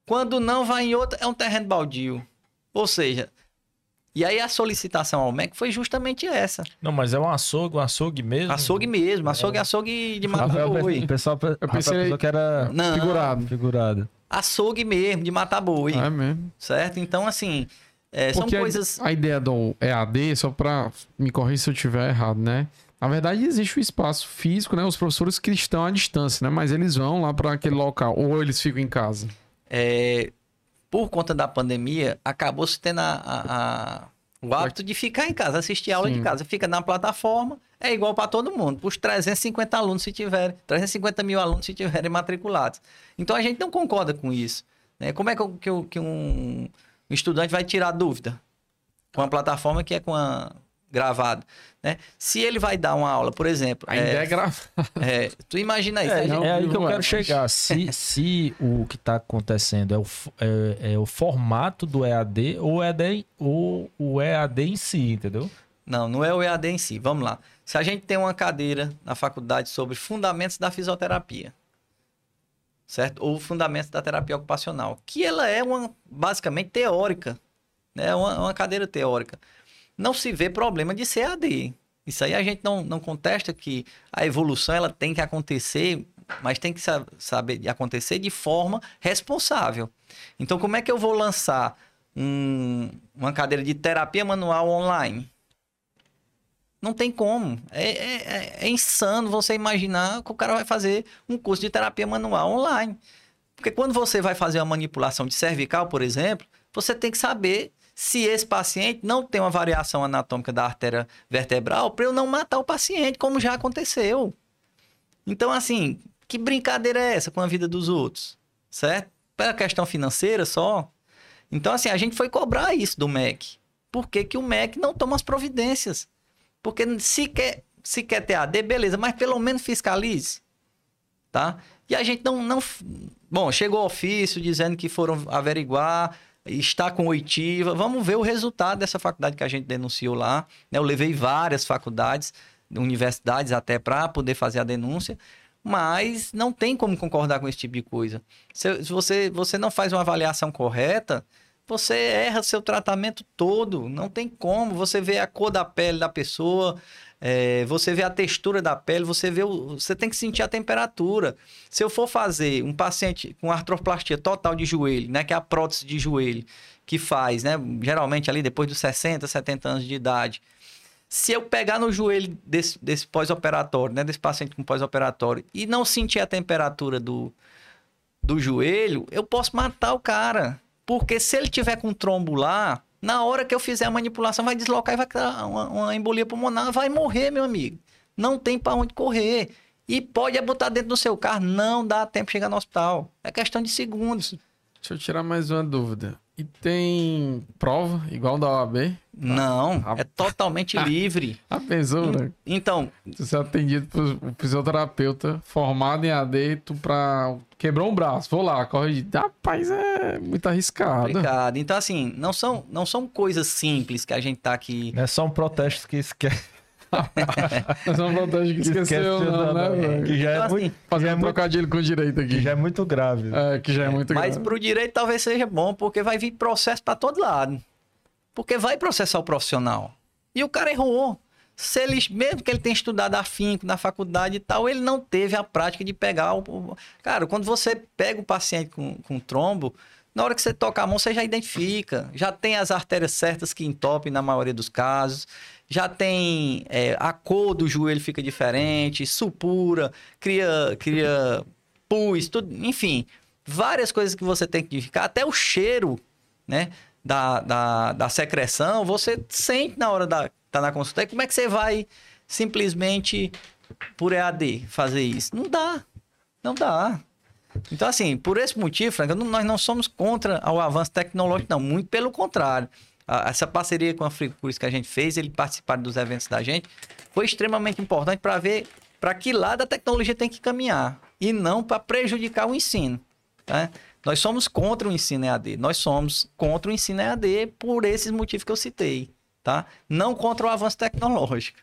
[SPEAKER 3] Quando não vai em outra, é um terreno baldio. Ou seja, e aí a solicitação ao MEC foi justamente essa.
[SPEAKER 1] Não, mas é um açougue, um açougue mesmo?
[SPEAKER 3] Açougue mesmo, açougue, açougue de mata-boi.
[SPEAKER 1] o pessoal,
[SPEAKER 2] Eu pensei-
[SPEAKER 1] pensou que era
[SPEAKER 3] Não,
[SPEAKER 2] Figurado.
[SPEAKER 1] figurado.
[SPEAKER 3] Açougue mesmo, de mata-boi,
[SPEAKER 2] É mesmo.
[SPEAKER 3] certo? Então, assim, é, são coisas...
[SPEAKER 2] a, ideia do EAD, só pra me corrigir se eu estiver errado, né? Na verdade, existe o espaço físico, né? Os professores que estão à distância, né? Mas eles vão lá para aquele local. Ou eles ficam em casa.
[SPEAKER 3] é, por conta da pandemia, acabou se tendo a, a- a- o hábito de ficar em casa, assistir aula
[SPEAKER 2] Sim.
[SPEAKER 3] de casa. Fica na plataforma, é igual para todo mundo. Para os 350 alunos, se tiverem, 350 mil alunos, se tiverem matriculados. Então, a gente não concorda com isso. né? Como é que, que que um, um estudante vai tirar dúvida? Com uma plataforma que é com a gravado, né? Se ele vai dar uma aula, por exemplo,
[SPEAKER 2] A ideia é
[SPEAKER 3] é,
[SPEAKER 2] gravar.
[SPEAKER 3] é, tu imagina isso,
[SPEAKER 1] É,
[SPEAKER 3] gente-
[SPEAKER 2] não,
[SPEAKER 1] é aí que eu
[SPEAKER 2] é,
[SPEAKER 1] quero chegar. Se, se o que está acontecendo é o, é, é o formato do EAD ou, o EAD ou o EAD em si, entendeu?
[SPEAKER 3] Não, não é o EAD em si. Vamos lá. Se a gente tem uma cadeira na faculdade sobre fundamentos da fisioterapia, certo? Ou fundamentos da terapia ocupacional, que ela é uma basicamente teórica, né? Uma, uma cadeira teórica. Não se vê problema de EAD. Isso aí a gente não, não contesta que a evolução ela tem que acontecer, mas tem que sa- saber acontecer de forma responsável. Então, como é que eu vou lançar um- uma cadeira de terapia manual online? Não tem como. É, é- é- é insano você imaginar que o cara vai fazer um curso de terapia manual online. Porque quando você vai fazer uma manipulação de cervical, por exemplo, você tem que saber se esse paciente não tem uma variação anatômica da artéria vertebral para eu não matar o paciente, como já aconteceu. Então, assim, que brincadeira é essa com a vida dos outros? Certo? Pela questão financeira só. Então, assim, a gente foi cobrar isso do MEC. Por que, que o MEC não toma as providências? Porque se quer, se quer ter AD, beleza, mas pelo menos fiscalize. Tá? E a gente não, não. Bom, chegou ofício dizendo que foram averiguar, está com oitiva. Vamos ver o resultado dessa faculdade que a gente denunciou lá. né? Eu levei várias faculdades, universidades até para poder fazer a denúncia. Mas não tem como concordar com esse tipo de coisa. Se, se você, você não faz uma avaliação correta, você erra seu tratamento todo. Não tem como. Você vê a cor da pele da pessoa, é, você vê a textura da pele, você vê o, você tem que sentir a temperatura. Se eu for fazer um paciente com artroplastia total de joelho, né, que é a prótese de joelho que faz, né, geralmente ali depois dos 60, 70 anos de idade. Se eu pegar no joelho desse, desse pós-operatório, né, desse paciente com pós-operatório e não sentir a temperatura do, do joelho, eu posso matar o cara. Porque se ele tiver com trombo lá, na hora que eu fizer a manipulação, vai deslocar e vai criar uma, uma embolia pulmonar, vai morrer, meu amigo. Não tem para onde correr. E pode é botar dentro do seu carro, não dá tempo de chegar no hospital. É questão de segundos.
[SPEAKER 2] Deixa eu tirar mais uma dúvida. E tem prova, igual da OAB?
[SPEAKER 3] Não,
[SPEAKER 2] Ah.
[SPEAKER 3] é totalmente livre.
[SPEAKER 2] A pensou, né?
[SPEAKER 3] Então,
[SPEAKER 2] Você é atendido por um fisioterapeuta formado em AD, tu pra... Quebrou um braço, vou lá, corre. Rapaz, é muito arriscado.
[SPEAKER 3] complicado. Então, assim, não são, não são coisas simples que a gente tá aqui.
[SPEAKER 1] Não é só um protesto que esquece.
[SPEAKER 2] Nós vamos voltar que esqueceu, não, né, velho?
[SPEAKER 1] Que já é
[SPEAKER 3] Então,
[SPEAKER 1] muito,
[SPEAKER 3] assim,
[SPEAKER 2] Fazer
[SPEAKER 1] já é
[SPEAKER 2] um
[SPEAKER 1] muito,
[SPEAKER 2] trocadilho com o direito aqui.
[SPEAKER 1] que já é muito grave.
[SPEAKER 2] É, que já é muito
[SPEAKER 3] Mas
[SPEAKER 2] grave.
[SPEAKER 3] pro direito talvez seja bom, porque vai vir processo para todo lado. Porque vai processar o profissional. E o cara errou. Se ele, mesmo que ele tenha estudado afinco na faculdade e tal, ele não teve a prática de pegar o. Cara, quando você pega o paciente com, com trombo, na hora que você toca a mão, você já identifica. Já tem as artérias certas que entopem na maioria dos casos. Já tem é, a cor do joelho fica diferente, supura, cria, cria pus, tudo, enfim, várias coisas que você tem que identificar. Até o cheiro, né? Da, da, da secreção, você sente na hora da tá na consulta. E como é que você vai simplesmente por EAD fazer isso? Não dá. Não dá. Então, assim, por esse motivo, Franca, nós não somos contra o avanço tecnológico, não. Muito pelo contrário. Essa parceria com a Fricurs que a gente fez, ele participar dos eventos da gente, foi extremamente importante para ver para que lado a tecnologia tem que caminhar e não para prejudicar o ensino. Né? Nós somos contra o ensino EAD. Nós somos contra o ensino EAD por esses motivos que eu citei. Tá? Não contra o avanço tecnológico.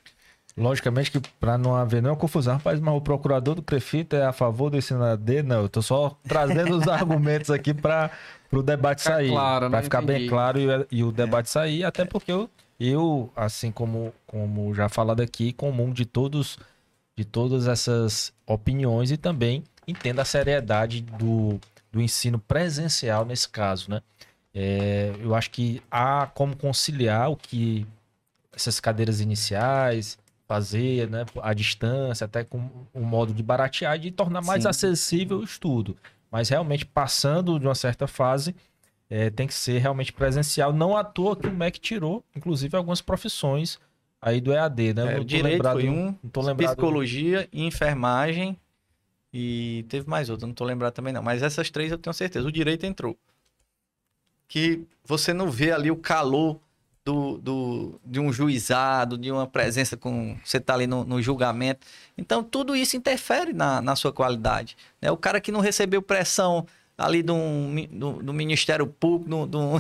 [SPEAKER 1] Logicamente que para não haver nenhuma confusão, rapaz, mas o procurador do prefeito é a favor do ensino AD? Não, eu tô só trazendo os argumentos aqui para o debate ficar sair. Claro, para ficar entendi. bem claro e, e o debate é. sair, até porque eu, eu, assim como, como já falado aqui, comum de todos de todas essas opiniões e também entendo a seriedade do, do ensino presencial nesse caso, né? É, eu acho que há como conciliar o que essas cadeiras iniciais, fazer né, a distância, até com um modo de baratear e de tornar mais Sim. acessível o estudo. Mas realmente, passando de uma certa fase, é, tem que ser realmente presencial. Não à toa que o MEC tirou, inclusive, algumas profissões aí do EAD, né?
[SPEAKER 3] É, direito lembrado, foi um, psicologia e enfermagem e teve mais outra, não tô lembrado também não. Mas essas três eu tenho certeza. O direito entrou. Que você não vê ali o calor do, do, de um juizado, de uma presença com. Você está ali no, no, julgamento. Então, tudo isso interfere na, na sua qualidade. Né? O cara que não recebeu pressão ali do, do, do Ministério Público, do,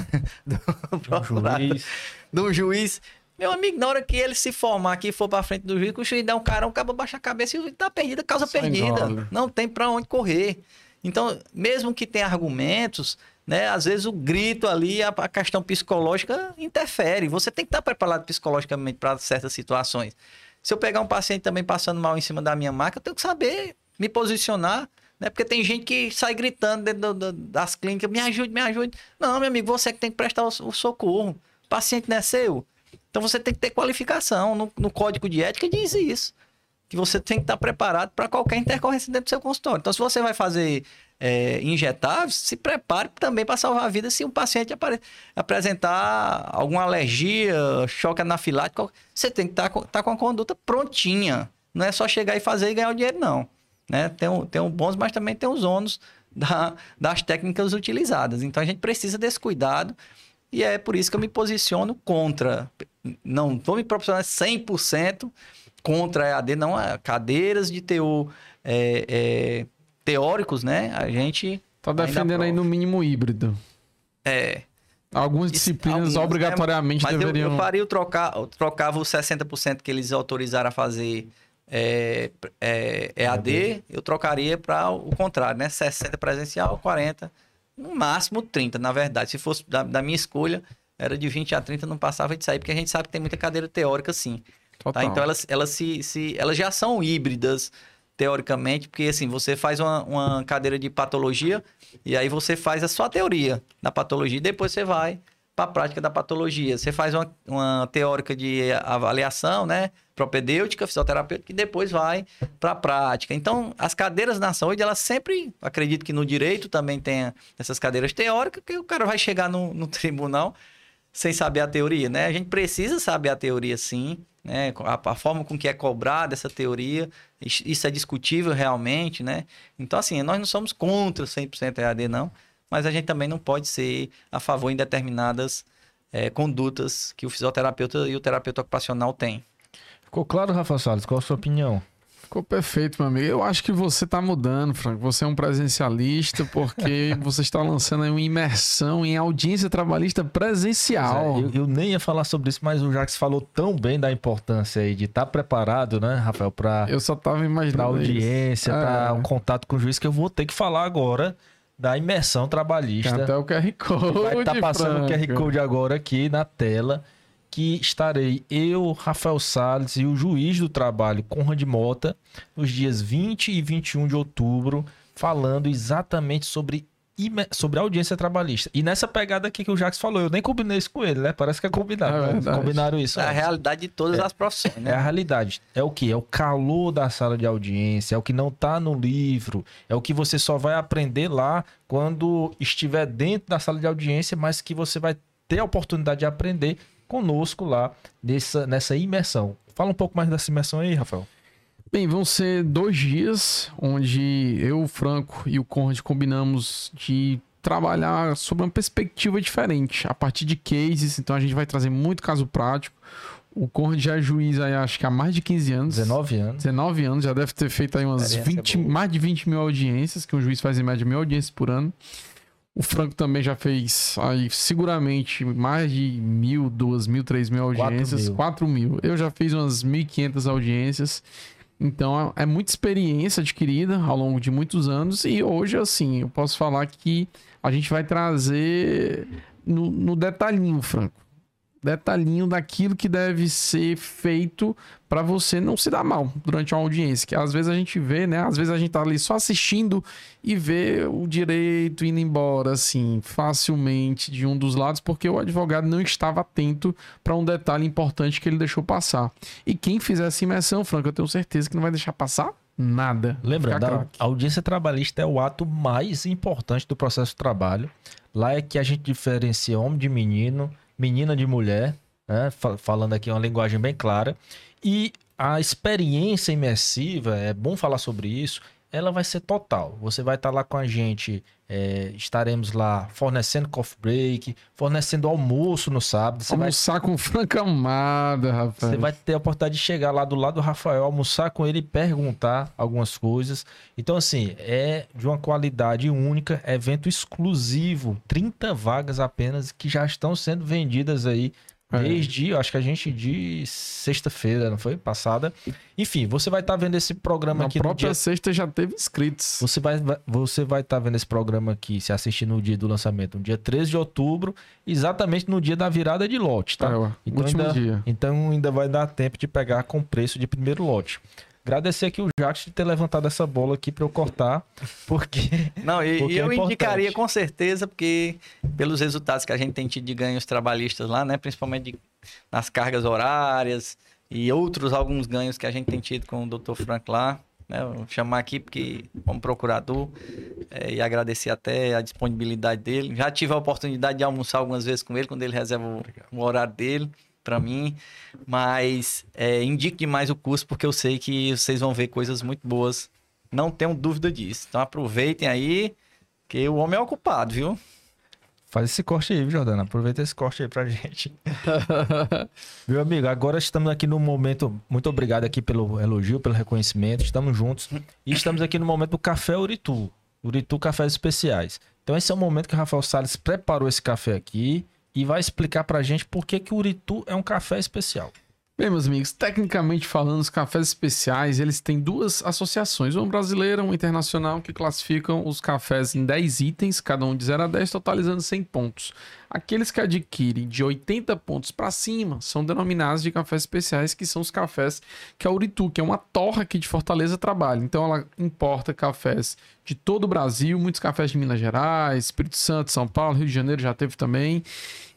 [SPEAKER 3] do, juiz. do juiz. Meu amigo, na hora que ele se formar aqui e for para frente do juiz, o juiz der um carão, acaba baixar a cabeça e tá perdida, causa Sem perdida. Não tem para onde correr. Então, mesmo que tenha argumentos, né? Às vezes o grito ali, a, a questão psicológica interfere. Você tem que estar preparado psicologicamente para certas situações. Se eu pegar um paciente também passando mal em cima da minha máquina, eu tenho que saber me posicionar, né? Porque tem gente que sai gritando dentro do, do, das clínicas, me ajude, me ajude. Não, meu amigo, você que tem que prestar o, o socorro. O paciente não é seu. Então você tem que ter qualificação. No, no código de ética diz isso. Que você tem que estar preparado para qualquer intercorrência dentro do seu consultório. Então, se você vai fazer é, injetáveis, se prepare também para salvar a vida se um paciente apare... apresentar alguma alergia, choque anafilático. Você tem que estar tá com, tá com a conduta prontinha. Não é só chegar e fazer e ganhar o dinheiro, não. Né? Tem, um, tem bons, mas também tem os ônus da, das técnicas utilizadas. Então a gente precisa desse cuidado e é por isso que eu me posiciono contra. Não estou me proporcionando 100% contra a EAD, não. É cadeiras de teor é, é, teóricos, né? A gente.
[SPEAKER 2] Tá defendendo aí no mínimo híbrido.
[SPEAKER 3] É.
[SPEAKER 2] Algumas disciplinas Algumas, obrigatoriamente
[SPEAKER 3] né? Mas
[SPEAKER 2] deveriam.
[SPEAKER 3] Eu, eu faria o trocar, eu trocava os 60% que eles autorizaram a fazer é, é, EAD, eu trocaria para o contrário, né? 60 presencial, 40, no máximo 30, na verdade. Se fosse da, da minha escolha, era de 20 a 30, não passava de sair, porque a gente sabe que tem muita cadeira teórica, sim. Tá? Então elas, elas, se, se, elas já são híbridas teoricamente, porque assim, você faz uma, uma cadeira de patologia e aí você faz a sua teoria da patologia e depois você vai para a prática da patologia. Você faz uma, uma teórica de avaliação, né? Propedêutica, fisioterapêutica, e depois vai para a prática. Então, as cadeiras na saúde, elas sempre, acredito que no direito também tem essas cadeiras teóricas, que o cara vai chegar no, no tribunal sem saber a teoria, né? A gente precisa saber a teoria, sim, né? A, a, forma com que é cobrada essa teoria, isso é discutível realmente, né? Então, assim, nós não somos contra 100% EAD, não, mas a gente também não pode ser a favor em determinadas é, condutas que o fisioterapeuta e o terapeuta ocupacional têm.
[SPEAKER 1] Ficou claro, Rafa Salles? Qual a sua opinião?
[SPEAKER 2] Ficou perfeito, meu amigo. Eu acho que você está mudando, Franco. Você é um presencialista porque você está lançando uma imersão em audiência trabalhista presencial.
[SPEAKER 1] É, eu, eu, nem ia falar sobre isso, mas o Jacques falou tão bem da importância aí de estar tá preparado, né, Rafael, para
[SPEAKER 2] eu só tava imaginando
[SPEAKER 1] audiência, para um contato com o juiz que eu vou ter que falar agora da imersão
[SPEAKER 2] Tem
[SPEAKER 1] trabalhista.
[SPEAKER 2] até o QR Code.
[SPEAKER 1] Vai estar passando o QR. Code agora aqui na tela. Que estarei eu, Rafael Salles e o juiz do trabalho, Conrad Mota, nos dias 20 e 21 de outubro, falando exatamente sobre, sobre audiência trabalhista. E nessa pegada aqui que o Jax falou, eu nem combinei isso com ele, né? Parece que é combinado.
[SPEAKER 2] É
[SPEAKER 1] né? Combinaram isso.
[SPEAKER 3] É a
[SPEAKER 1] antes.
[SPEAKER 3] realidade de todas as profissões,
[SPEAKER 1] É a
[SPEAKER 3] né?
[SPEAKER 1] realidade. É o que? É o calor da sala de audiência, é o que não tá no livro, é o que você só vai aprender lá quando estiver dentro da sala de audiência, mas que você vai ter a oportunidade de aprender conosco lá nessa, nessa imersão. Fala um pouco mais dessa imersão aí, Rafael.
[SPEAKER 2] Bem, vão ser dois dias onde eu, o Franco e o Conrad combinamos de trabalhar sob uma perspectiva diferente, a partir de cases. Então a gente vai trazer muito caso prático. O Conrad já é juiz aí, acho que há mais de 15 anos.
[SPEAKER 1] 19 anos.
[SPEAKER 2] 19 anos, já deve ter feito aí umas
[SPEAKER 3] Experiência
[SPEAKER 2] 20,
[SPEAKER 3] boa.
[SPEAKER 2] mais de 20 mil audiências, que um juiz faz em média mil audiências por ano. O Franco também já fez aí seguramente mais de mil, duas mil, três mil audiências,
[SPEAKER 1] mil.
[SPEAKER 2] quatro mil. Eu já fiz umas 1.500 audiências. Então é é muita experiência adquirida ao longo de muitos anos. E hoje, assim, eu posso falar que a gente vai trazer no, no detalhinho, Franco. Detalhinho daquilo que deve ser feito para você não se dar mal durante uma audiência. Que às vezes a gente vê, né? Às vezes a gente tá ali só assistindo e vê o direito indo embora, assim, facilmente de um dos lados, porque o advogado não estava atento para um detalhe importante que ele deixou passar. E quem fizer essa imersão, Franco, eu tenho certeza que não vai deixar passar nada.
[SPEAKER 1] Lembrando, a audiência trabalhista é o ato mais importante do processo de trabalho. Lá é que a gente diferencia homem de menino, menina de mulher, né? Fa- falando aqui uma linguagem bem clara. E a experiência imersiva, é bom falar sobre isso, ela vai ser total. Você vai estar lá com a gente, é, estaremos lá fornecendo coffee break, fornecendo almoço no sábado. Você vai
[SPEAKER 2] Almoçar com Franca Amada, rapaz.
[SPEAKER 1] você vai ter a oportunidade de chegar lá do lado do Rafael, almoçar com ele e perguntar algumas coisas. Então, assim, é de uma qualidade única, evento exclusivo, 30 vagas apenas que já estão sendo vendidas aí
[SPEAKER 2] É.
[SPEAKER 1] desde, eu acho que a gente de sexta-feira, não foi? Passada. Enfim, você vai estar vendo esse programa
[SPEAKER 2] Na
[SPEAKER 1] aqui no
[SPEAKER 2] própria
[SPEAKER 1] dia
[SPEAKER 2] sexta já teve inscritos.
[SPEAKER 1] você vai vai- você vai estar vendo esse programa aqui, se assistir no dia do lançamento, no dia 13 de outubro, exatamente no dia da virada de lote, tá?
[SPEAKER 2] É,
[SPEAKER 1] Então
[SPEAKER 2] último
[SPEAKER 1] ainda-
[SPEAKER 2] dia.
[SPEAKER 1] Então ainda vai dar tempo de pegar com preço de primeiro lote. Agradecer aqui o Jacques de ter levantado essa bola aqui para eu cortar, porque
[SPEAKER 3] Não, e,
[SPEAKER 1] Porque é
[SPEAKER 3] eu
[SPEAKER 1] importante.
[SPEAKER 3] indicaria com certeza, porque pelos resultados que a gente tem tido de ganhos trabalhistas lá, né? Principalmente de- nas cargas horárias e outros alguns ganhos que a gente tem tido com o Dr. Frank lá. Né? Vou chamar aqui porque como procurador é, e agradecer até a disponibilidade dele. Já tive a oportunidade de almoçar algumas vezes com ele quando ele reserva o, o horário dele para mim, mas é, indique demais o curso porque eu sei que vocês vão ver coisas muito boas. Não tenho dúvida disso. Então aproveitem aí, que o homem é ocupado, viu?
[SPEAKER 1] faz esse corte aí, viu, Jordana? Aproveita esse corte aí pra gente. Meu amigo, agora estamos aqui no momento. Muito obrigado aqui pelo elogio, pelo reconhecimento. Estamos juntos. E estamos aqui no momento do Café Uritu. Uritu Cafés Especiais. Então, esse é o momento que o Rafael Salles preparou esse café aqui e vai explicar pra gente por que, que o Uritu é um café especial.
[SPEAKER 2] Bem, meus amigos, tecnicamente falando, os cafés especiais, eles têm duas associações, uma brasileira uma internacional, que classificam os cafés em 10 itens, cada um de 0 a 10, totalizando 100 pontos. Aqueles que adquirem de 80 pontos para cima são denominados de cafés especiais, que são os cafés que a Uritu, que é uma torra aqui de Fortaleza, trabalha. Então ela importa cafés de todo o Brasil, muitos cafés de Minas Gerais, Espírito Santo, São Paulo, Rio de Janeiro já teve também.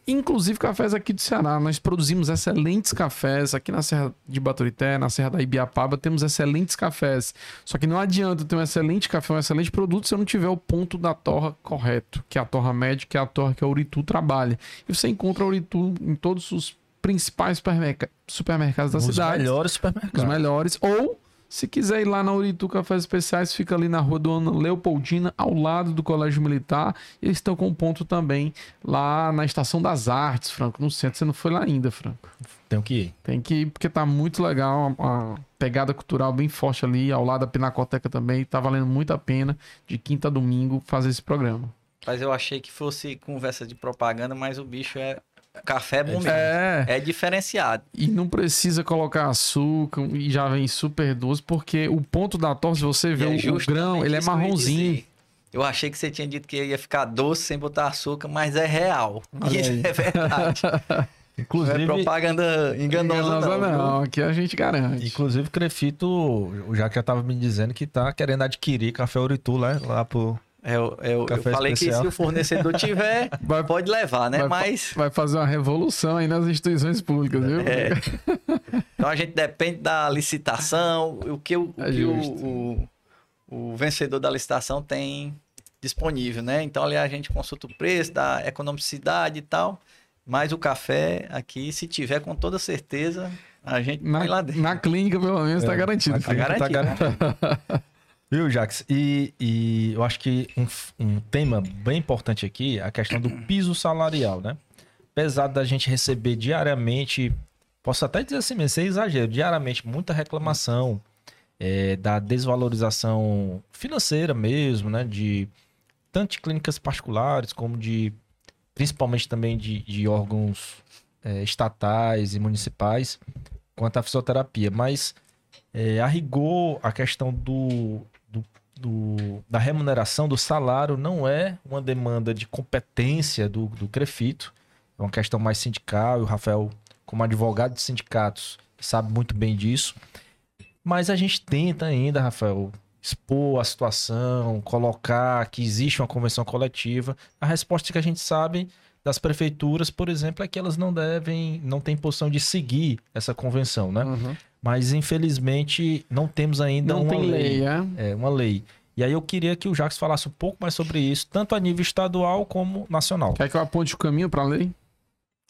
[SPEAKER 2] Inclusive cafés aqui do Ceará. Nós produzimos excelentes cafés aqui na Serra de Baturité, na Serra da Ibiapaba. Temos excelentes cafés. Só que não adianta ter um excelente café, um excelente produto se eu não tiver o ponto da torra correto, que é a torra média, que é a torra que a Uritu trabalha. E você encontra a Uritu em todos os principais supermerca- supermercados da
[SPEAKER 1] Os
[SPEAKER 2] cidade.
[SPEAKER 1] melhores
[SPEAKER 2] Os
[SPEAKER 1] supermercados.
[SPEAKER 2] melhores. Ou, se quiser ir lá na Uritu Cafés Especiais, fica ali na rua do Ana Leopoldina, ao lado do Colégio Militar. Eles estão com um ponto também lá na Estação das Artes, Franco, no centro. Você não foi lá ainda, Franco.
[SPEAKER 1] Tenho que ir.
[SPEAKER 2] Tem que ir, porque tá muito legal, uma, uma pegada cultural bem forte ali, ao lado da Pinacoteca também. Tá valendo muito a pena, de quinta a domingo, fazer esse programa.
[SPEAKER 3] Mas eu achei que fosse conversa de propaganda, mas o bicho é. Café é bom mesmo.
[SPEAKER 2] É,
[SPEAKER 3] É diferenciado.
[SPEAKER 2] E não precisa colocar açúcar e já vem super doce, porque o ponto da torre, você vê
[SPEAKER 3] é
[SPEAKER 2] o- o, grão, ele é
[SPEAKER 3] que eu
[SPEAKER 2] marronzinho.
[SPEAKER 3] dizer. Eu achei que você tinha dito que ia ficar doce sem botar açúcar, mas é real. É verdade. Não
[SPEAKER 1] Inclusive,
[SPEAKER 3] é propaganda enganosa,
[SPEAKER 2] Enganosa
[SPEAKER 3] não.
[SPEAKER 2] não, aqui a gente garante.
[SPEAKER 1] inclusive Crefito, o Jaque já tava me dizendo que tá querendo adquirir café Uritu lá, lá pro...
[SPEAKER 3] É, eu, eu- eu falei
[SPEAKER 1] especial.
[SPEAKER 3] que se o fornecedor tiver,
[SPEAKER 2] Vai-
[SPEAKER 3] pode levar, né?
[SPEAKER 2] vai,
[SPEAKER 3] Mas
[SPEAKER 2] vai fazer uma revolução aí nas instituições públicas, viu?
[SPEAKER 3] É. então a gente depende da licitação, o que, o,
[SPEAKER 2] É
[SPEAKER 3] que o, o, o vencedor da licitação tem disponível, né? Então ali a gente consulta o preço, da economicidade e tal. Mas o café aqui, se tiver com toda certeza, a gente põe lá
[SPEAKER 2] Na,
[SPEAKER 3] dentro.
[SPEAKER 2] na clínica, pelo menos, tá
[SPEAKER 1] É,
[SPEAKER 2] garantido.
[SPEAKER 1] na clínica tá
[SPEAKER 3] garantido.
[SPEAKER 1] Viu, Jax? E, e eu acho que um, um tema bem importante aqui é a questão do piso salarial, né? Apesar da gente receber diariamente, posso até dizer assim, mas sem exagero, diariamente muita reclamação é, da desvalorização financeira mesmo, né? De tanto de clínicas particulares como de, principalmente também de, de órgãos é, estatais e municipais, quanto à fisioterapia. Mas é, a rigor, a questão do, do- da remuneração, do salário, não é uma demanda de competência do, do Crefito, é uma questão mais sindical, e o Rafael, como advogado de sindicatos, sabe muito bem disso. Mas a gente tenta ainda, Rafael, expor a situação, colocar que existe uma convenção coletiva. A resposta que a gente sabe das prefeituras, por exemplo, é que elas não devem, não têm posição de seguir essa convenção, né?
[SPEAKER 2] Uhum.
[SPEAKER 1] Mas infelizmente não temos ainda
[SPEAKER 2] Não
[SPEAKER 1] uma
[SPEAKER 2] tem lei, é?
[SPEAKER 1] É, uma lei. E aí eu queria que o Jacques falasse um pouco mais sobre isso, tanto a nível estadual como nacional.
[SPEAKER 2] Quer que eu aponte o caminho pra lei?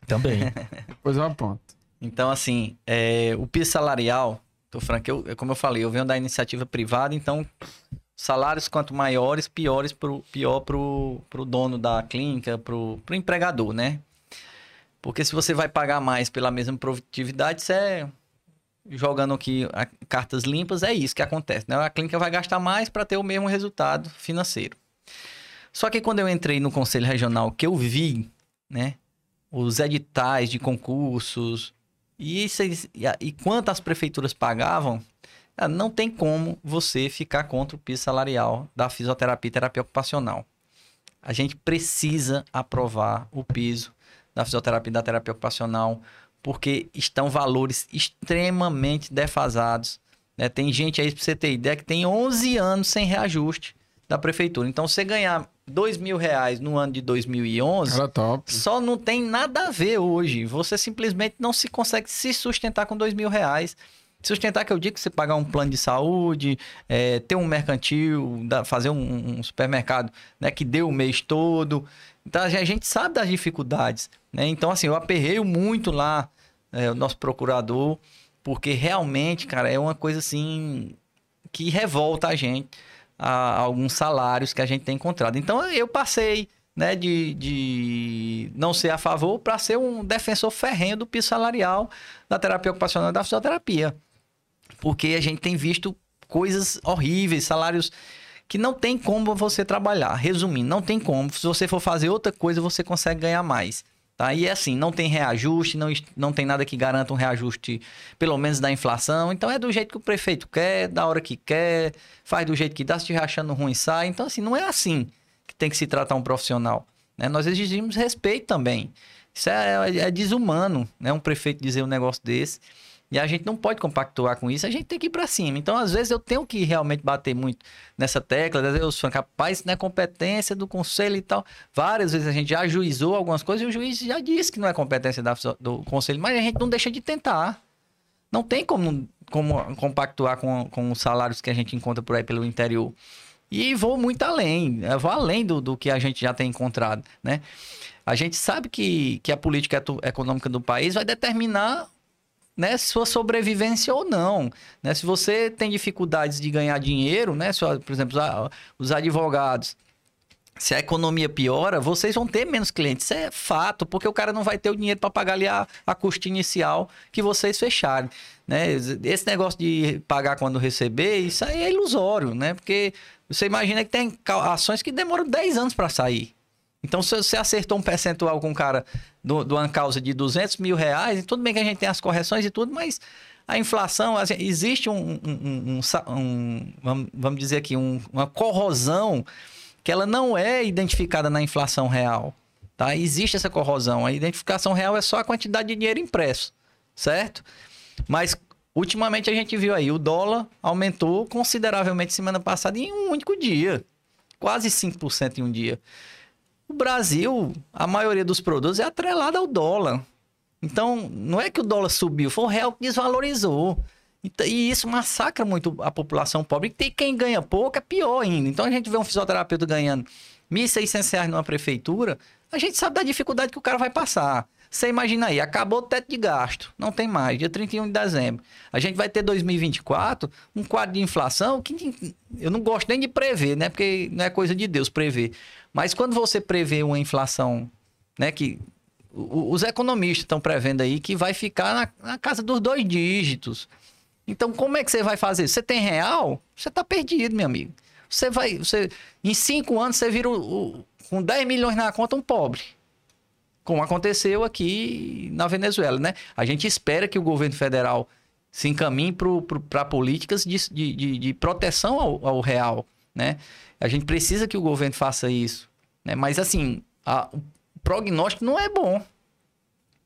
[SPEAKER 1] Também.
[SPEAKER 2] Depois eu aponto.
[SPEAKER 3] Então, assim, é, o piso salarial, tô franco, eu, como eu falei, eu venho da iniciativa privada, então salários quanto maiores, piores pro, pior pro, pro dono da clínica, pro, pro empregador, né? Porque se você vai pagar mais pela mesma produtividade, você é, jogando aqui a- cartas limpas, é isso que acontece, né? A clínica vai gastar mais para ter o mesmo resultado financeiro. Só que quando eu entrei no Conselho Regional, que eu vi, né? Os editais de concursos, e, e, e quanto as prefeituras pagavam, não tem como você ficar contra o piso salarial da fisioterapia e terapia ocupacional. A gente precisa aprovar o piso da fisioterapia e da terapia ocupacional, porque estão valores extremamente defasados. né? Tem gente aí, pra você ter ideia, que tem 11 anos sem reajuste da prefeitura. Então, você ganhar 2 mil reais no ano de 2011,
[SPEAKER 2] Cara top.
[SPEAKER 3] só não tem nada a ver hoje. Você simplesmente não se consegue se sustentar com dois mil reais. Sustentar que eu digo que você pagar um plano de saúde, é, ter um mercantil, fazer um, um supermercado né, que dê o mês todo. Então a gente- a sabe das dificuldades. Né? Então, assim, eu aperreio muito lá é, o nosso procurador, porque realmente, cara, é uma coisa assim que revolta a gente a alguns salários que a gente tem encontrado. Então eu passei né, de, de não ser a favor para ser um defensor ferrenho do piso salarial da terapia ocupacional e da fisioterapia. Porque a gente tem visto coisas horríveis, salários que não tem como você trabalhar. Resumindo, não tem como. Se você for fazer outra coisa, você consegue ganhar mais. Tá? E é assim, não tem reajuste, não, não tem nada que garanta um reajuste, pelo menos da inflação. Então é do jeito que o prefeito quer, da hora que quer, faz do jeito que dá, se estiver achando ruim, sai. Então, assim, não é assim que tem que se tratar um profissional. né? Nós exigimos respeito também. Isso é, é desumano, né? Um prefeito dizer um negócio desse. E a gente não pode compactuar com isso, a gente tem que ir pra cima. Então, às vezes, eu tenho que realmente bater muito nessa tecla. Eu sou capaz, isso não é competência do conselho e tal. Várias vezes a gente já ajuizou algumas coisas e o juiz já disse que não é competência da- do conselho, mas a gente não deixa de tentar. Não tem como, como compactuar com, com os salários que a gente encontra por aí pelo interior. E vou muito além, vou além do, do que a gente já tem encontrado, né? A gente sabe que, que a política econômica do país vai determinar né, sua sobrevivência ou não. Né? Se você tem dificuldades de ganhar dinheiro, né, se, por exemplo, os advogados, se a economia piora, vocês vão ter menos clientes. Isso é fato, porque o cara não vai ter o dinheiro para pagar ali a, a custa inicial que vocês fecharem. Né? Esse negócio de pagar quando receber, isso aí é ilusório, né? Porque você imagina que tem ações que demoram 10 anos para sair. Então, se você acertou um percentual com um cara do- uma causa de 200 mil reais, tudo bem que a gente tem as correções e tudo, mas a inflação, assim, existe um, um- um- um vamos, dizer aqui, um- uma corrosão que ela não é identificada na inflação real. Tá? Existe essa corrosão. A identificação real é só a quantidade de dinheiro impresso, certo? Mas ultimamente a gente viu aí, o dólar aumentou consideravelmente semana passada em um único dia. Quase 5% em um dia. O Brasil, a maioria dos produtos é atrelada ao dólar. Então, não é que o dólar subiu, foi o real que desvalorizou. E isso massacra muito a população pobre. E tem quem ganha pouco, é pior ainda. Então a gente vê um fisioterapeuta ganhando R$ 1.600 numa prefeitura, a gente sabe da dificuldade que o cara vai passar. Você imagina aí, acabou o teto de gasto, não tem mais, dia 31 de dezembro. A gente vai ter 2024, um quadro de inflação que eu não gosto nem de prever, né? Porque não é coisa de Deus prever. Mas quando você prevê uma inflação, né, que os economistas estão prevendo aí que vai ficar na, na casa dos dois dígitos. Então, como é que você vai fazer? Você tem real? Você está perdido, meu amigo. Você vai. Você, em cinco anos, você vira o, o, com 10 milhões na conta um pobre. Como aconteceu aqui na Venezuela, né? A gente espera que o governo federal se encaminhe para políticas de, de, de, proteção ao, ao, real, né? A gente precisa que o governo faça isso. Né? Mas, assim, a, o prognóstico não é bom.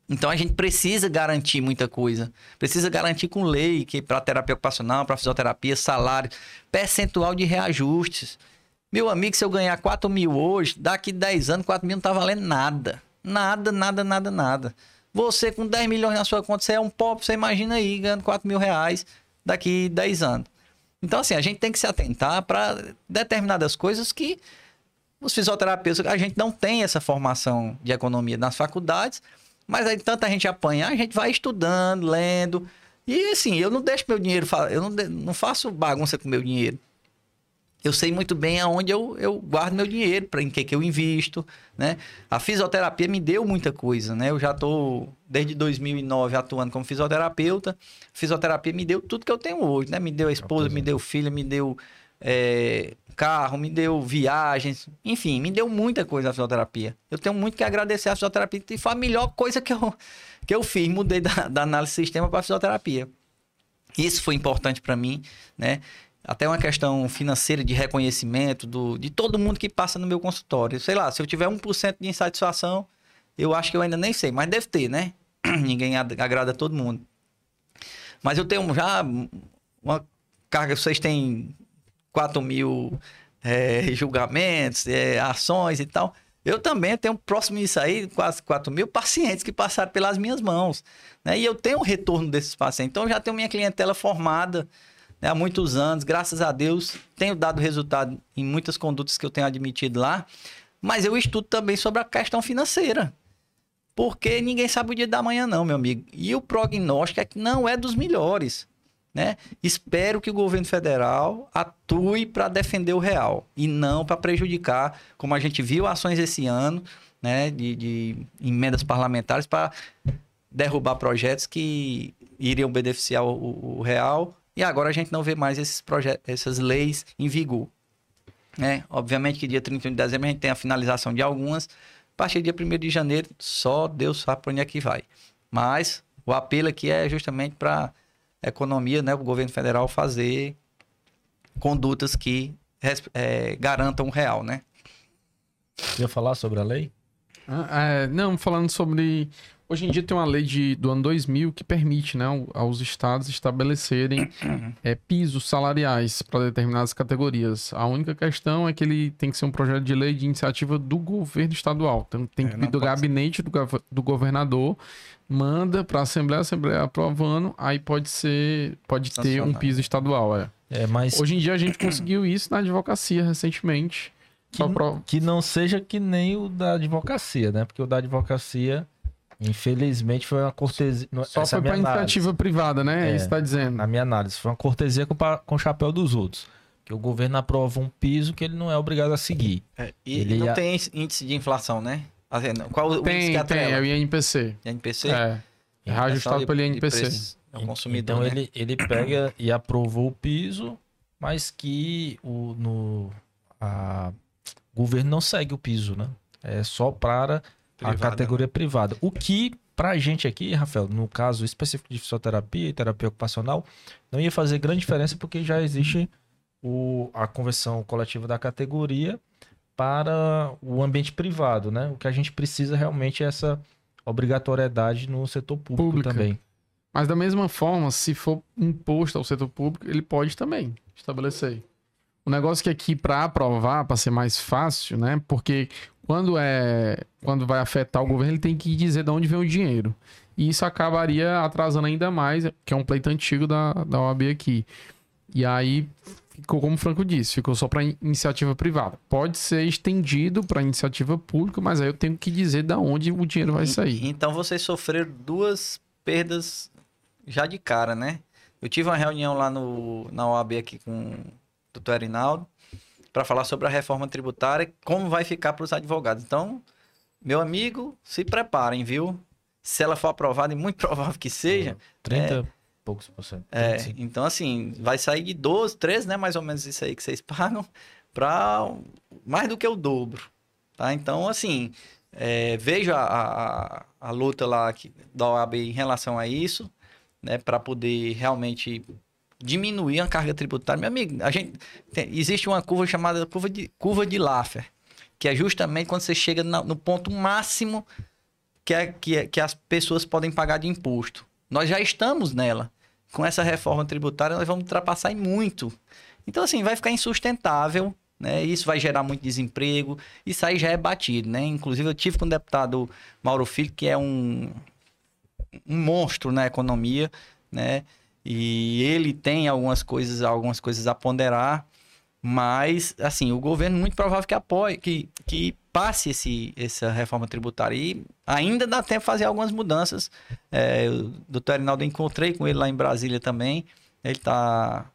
[SPEAKER 3] Então a gente precisa garantir muita coisa. Precisa garantir com lei que para terapia ocupacional, para fisioterapia, salário, percentual de reajustes. Meu amigo, se eu ganhar 4 mil hoje, daqui 10 anos, 4 mil não tá valendo nada. Nada, nada, nada, nada. Você com 10 milhões na sua conta, você é um pobre, você imagina aí, ganhando 4 mil reais daqui 10 anos. Então, assim, a gente tem que se atentar para determinadas coisas que os fisioterapeutas, a gente não tem essa formação de economia nas faculdades, mas aí tanta gente apanha, a gente vai estudando, lendo. E assim, eu não deixo meu dinheiro, eu não, não faço bagunça com meu dinheiro. Eu sei muito bem aonde eu, eu guardo meu dinheiro, para em que, que eu invisto, né? A fisioterapia me deu muita coisa, né? Eu já estou desde 2009 atuando como fisioterapeuta. A fisioterapia me deu tudo que eu tenho hoje, né? Me deu a esposa, me deu filha, me deu é, carro, me deu viagens, enfim, me deu muita coisa a fisioterapia. Eu tenho muito que agradecer a fisioterapia, que foi a melhor coisa que eu, que eu fiz, mudei da, da análise de sistema para fisioterapia. Isso foi importante para mim, né? Até uma questão financeira de reconhecimento do, de todo mundo que passa no meu consultório. Sei lá, se eu tiver 1% de insatisfação, eu acho que eu ainda nem sei, mas deve ter, né? Ninguém agrada a todo mundo. Mas eu tenho já uma carga, vocês têm 4 mil é, julgamentos, é, ações e tal. Eu também tenho próximo disso aí, quase 4 mil pacientes que passaram pelas minhas mãos. Né? E eu tenho um retorno desses pacientes. Então, eu já tenho minha clientela formada né, há muitos anos. Graças a Deus, tenho dado resultado em muitas condutas que eu tenho admitido lá. Mas eu estudo também sobre a questão financeira. Porque ninguém sabe o dia da manhã, não, meu amigo. E o prognóstico é que não é dos melhores. Né? Espero que o governo federal atue para defender o real e não para prejudicar, como a gente viu ações esse ano, né, de, de emendas parlamentares para derrubar projetos que iriam beneficiar o, o, real e agora a gente não vê mais esses projetos, essas leis em vigor. Né? Obviamente que dia 31 de dezembro a gente tem a finalização de algumas, a partir do dia 1 de janeiro só Deus sabe para onde é que vai. Mas o apelo aqui é justamente para economia, né, o governo federal fazer condutas que é, garantam o real, né?
[SPEAKER 1] Queria falar sobre a lei?
[SPEAKER 2] Ah, é, não, falando sobre. Hoje em dia tem uma lei de, do ano 2000 que permite né, aos estados estabelecerem é, pisos salariais para determinadas categorias. A única questão é que ele tem que ser um projeto de lei de iniciativa do governo estadual. Então, tem que é, vir do gabinete do, do governador manda para a Assembleia, a Assembleia aprovando, aí pode ser, pode ter um piso estadual, é.
[SPEAKER 1] É, mas
[SPEAKER 2] hoje em dia a gente conseguiu isso na advocacia recentemente.
[SPEAKER 1] Que, pro... que não seja que nem o da advocacia, né? Porque o da advocacia, infelizmente, foi uma cortesia.
[SPEAKER 2] Só Essa foi é para iniciativa privada, né? É, é isso está dizendo.
[SPEAKER 1] Na minha análise, foi uma cortesia com, com o chapéu dos outros. Que o governo aprova um piso que ele não é obrigado a seguir.
[SPEAKER 3] É, e ele não ia... tem índice de inflação, né?
[SPEAKER 2] Qual o tem, que tem, é o INPC.
[SPEAKER 3] INPC?
[SPEAKER 2] É. É reajustado pelo INPC.
[SPEAKER 1] É o consumidor, então né? ele, ele pega e aprovou o piso, mas que o no, a, o governo não segue o piso, né? É só para privada, a categoria né? privada. O que, para a gente aqui, Rafael, no caso específico de fisioterapia e terapia ocupacional, não ia fazer grande diferença porque já existe o, a convenção coletiva da categoria para o ambiente privado, né? O que a gente precisa realmente é essa obrigatoriedade no setor público
[SPEAKER 2] Pública.
[SPEAKER 1] também.
[SPEAKER 2] Mas da mesma forma, se for imposto ao setor público, ele pode também estabelecer. O negócio que aqui para aprovar, para ser mais fácil, né? Porque quando é, quando vai afetar o governo, ele tem que dizer de onde vem o dinheiro. E isso acabaria atrasando ainda mais, que é um pleito antigo da, da OAB aqui. E aí ficou como o Franco disse, ficou só para iniciativa privada. Pode ser estendido para iniciativa pública, mas aí eu tenho que dizer de onde o dinheiro vai sair.
[SPEAKER 3] Então vocês sofreram duas perdas já de cara, né? Eu tive uma reunião lá no, na OAB aqui com o doutor Erinaldo para falar sobre a reforma tributária, como vai ficar para os advogados. Então, meu amigo, se preparem, viu? Se ela for aprovada, e muito provável que seja,
[SPEAKER 1] 30 e poucos por cento.
[SPEAKER 3] é,
[SPEAKER 1] 35.
[SPEAKER 3] então assim, vai sair de 12, 13, né, mais ou menos isso aí que vocês pagam, para mais do que o dobro, tá? Então, assim, é, vejo a, a, a luta lá que, da OAB em relação a isso, né, para poder realmente diminuir a carga tributária. Meu amigo, a gente tem- existe uma curva chamada curva de, curva de Laffer, que é justamente quando você chega na- no ponto máximo que, é, que, é- que as pessoas podem pagar de imposto. Nós já estamos nela. Com essa reforma tributária, nós vamos ultrapassar muito. Então, assim, vai ficar insustentável, né? Isso vai gerar muito desemprego. Isso aí já é batido, né? Inclusive, eu tive com o deputado Mauro Filho, que é um, um monstro na economia, né? E ele tem algumas coisas, algumas coisas a ponderar, mas assim, o governo muito provável que apoie, que, que passe esse, essa reforma tributária e ainda dá tempo de fazer algumas mudanças. É, o doutor Erinaldo eu encontrei com ele lá em Brasília também. Ele está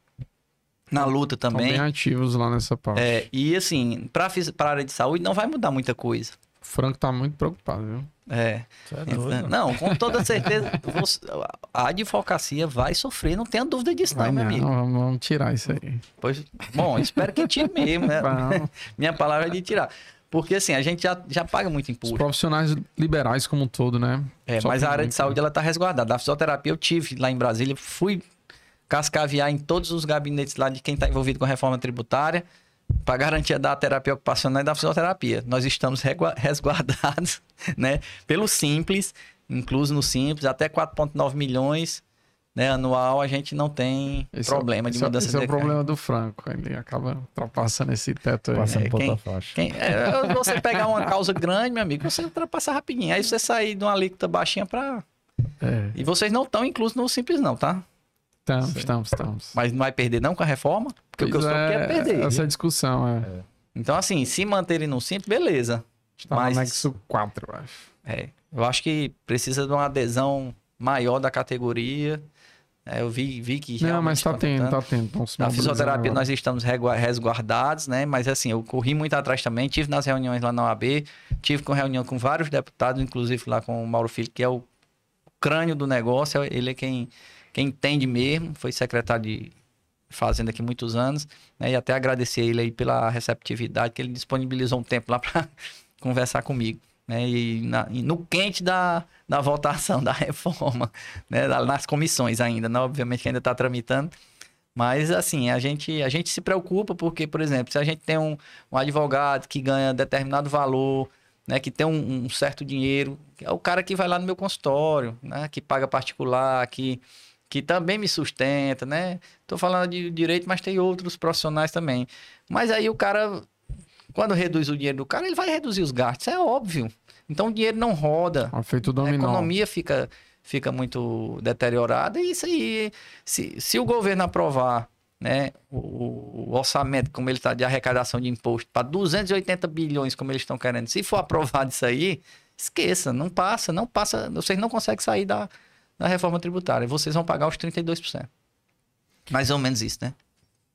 [SPEAKER 3] na luta
[SPEAKER 2] Estão
[SPEAKER 3] também.
[SPEAKER 2] bem ativos lá nessa parte.
[SPEAKER 3] É, e assim, para a área de saúde não vai mudar muita coisa.
[SPEAKER 2] O Franco tá muito preocupado, viu?
[SPEAKER 3] É.
[SPEAKER 1] É doido.
[SPEAKER 3] Não, com toda certeza, você- a advocacia vai sofrer, não tenha dúvida disso, não,
[SPEAKER 2] Vai
[SPEAKER 3] meu
[SPEAKER 2] não,
[SPEAKER 3] amigo.
[SPEAKER 2] vamos, vamos tirar isso aí.
[SPEAKER 3] Pois, bom, espero que tire mesmo, né? Minha palavra é de tirar. Porque assim, a gente já, já paga muito
[SPEAKER 2] Os
[SPEAKER 3] imposto.
[SPEAKER 2] profissionais liberais como um todo, né?
[SPEAKER 3] É,
[SPEAKER 2] Só
[SPEAKER 3] mas a área de saúde
[SPEAKER 2] né?
[SPEAKER 3] ela tá resguardada. A fisioterapia eu tive lá em Brasília, fui cascaviar em todos os gabinetes lá de quem está envolvido com a reforma tributária para garantia da terapia ocupacional e da fisioterapia. Nós estamos resguardados, né, pelo Simples, incluso no Simples, até 4,9 milhões né, anual a gente não tem
[SPEAKER 2] Esse é o-
[SPEAKER 3] problema de
[SPEAKER 2] esse é-
[SPEAKER 3] mudança
[SPEAKER 2] Esse é
[SPEAKER 3] de
[SPEAKER 2] o problema do Franco. Ele acaba ultrapassando esse teto aí.
[SPEAKER 1] Passando
[SPEAKER 3] É, quem-
[SPEAKER 1] faixa.
[SPEAKER 3] Quem- é, você pegar uma causa grande, meu amigo, você ultrapassa rapidinho. Aí você sair de uma alíquota baixinha para
[SPEAKER 2] É.
[SPEAKER 3] E vocês não estão inclusos no Simples, não, tá?
[SPEAKER 2] Estamos, estamos, estamos.
[SPEAKER 3] Mas não vai perder não com a reforma? Porque o que eu
[SPEAKER 2] Pois
[SPEAKER 3] só quero é perder.
[SPEAKER 2] Essa discussão, é.
[SPEAKER 3] Então, assim, se manterem no Simples, beleza.
[SPEAKER 2] Está
[SPEAKER 3] Mas-
[SPEAKER 2] no anexo 4, eu acho.
[SPEAKER 3] É, eu acho que precisa de uma adesão maior da categoria. É, eu vi, vi que
[SPEAKER 2] Não, mas tá
[SPEAKER 3] tá
[SPEAKER 2] tendo, tá tendo. Se
[SPEAKER 3] Na fisioterapia
[SPEAKER 2] agora.
[SPEAKER 3] nós estamos resguardados, né? Mas assim, eu corri muito atrás também, tive nas reuniões lá na OAB, tive com reunião com vários deputados, inclusive lá com o Mauro Filho, que é o crânio do negócio, ele é quem entende mesmo, foi secretário de Fazenda aqui muitos anos, né? E até agradecer ele aí pela receptividade, que ele disponibilizou um tempo lá para conversar comigo. Né, e, na- e no quente da, da votação da reforma, né, nas comissões ainda, né, obviamente que ainda está tramitando, mas assim, a gente, a gente se preocupa porque, por exemplo, se a gente tem um, um advogado que ganha determinado valor, né, que tem um, um certo dinheiro, é o cara que vai lá no meu consultório, né, que paga particular, que, que também me sustenta, né? Tô falando de direito, mas tem outros profissionais também. Mas aí o cara, quando reduz o dinheiro do cara, ele vai reduzir os gastos, é óbvio. Então o dinheiro não roda.
[SPEAKER 2] Ó, feito o
[SPEAKER 3] A
[SPEAKER 2] dominó.
[SPEAKER 3] economia fica, fica muito deteriorada e isso aí, se, se o governo aprovar né, o, o orçamento como ele está de arrecadação de imposto para 280 bilhões como eles estão querendo, se for aprovado isso aí, esqueça, não passa, não passa, vocês não conseguem sair da, da reforma tributária, vocês vão pagar os 32%. Mais ou menos isso, né?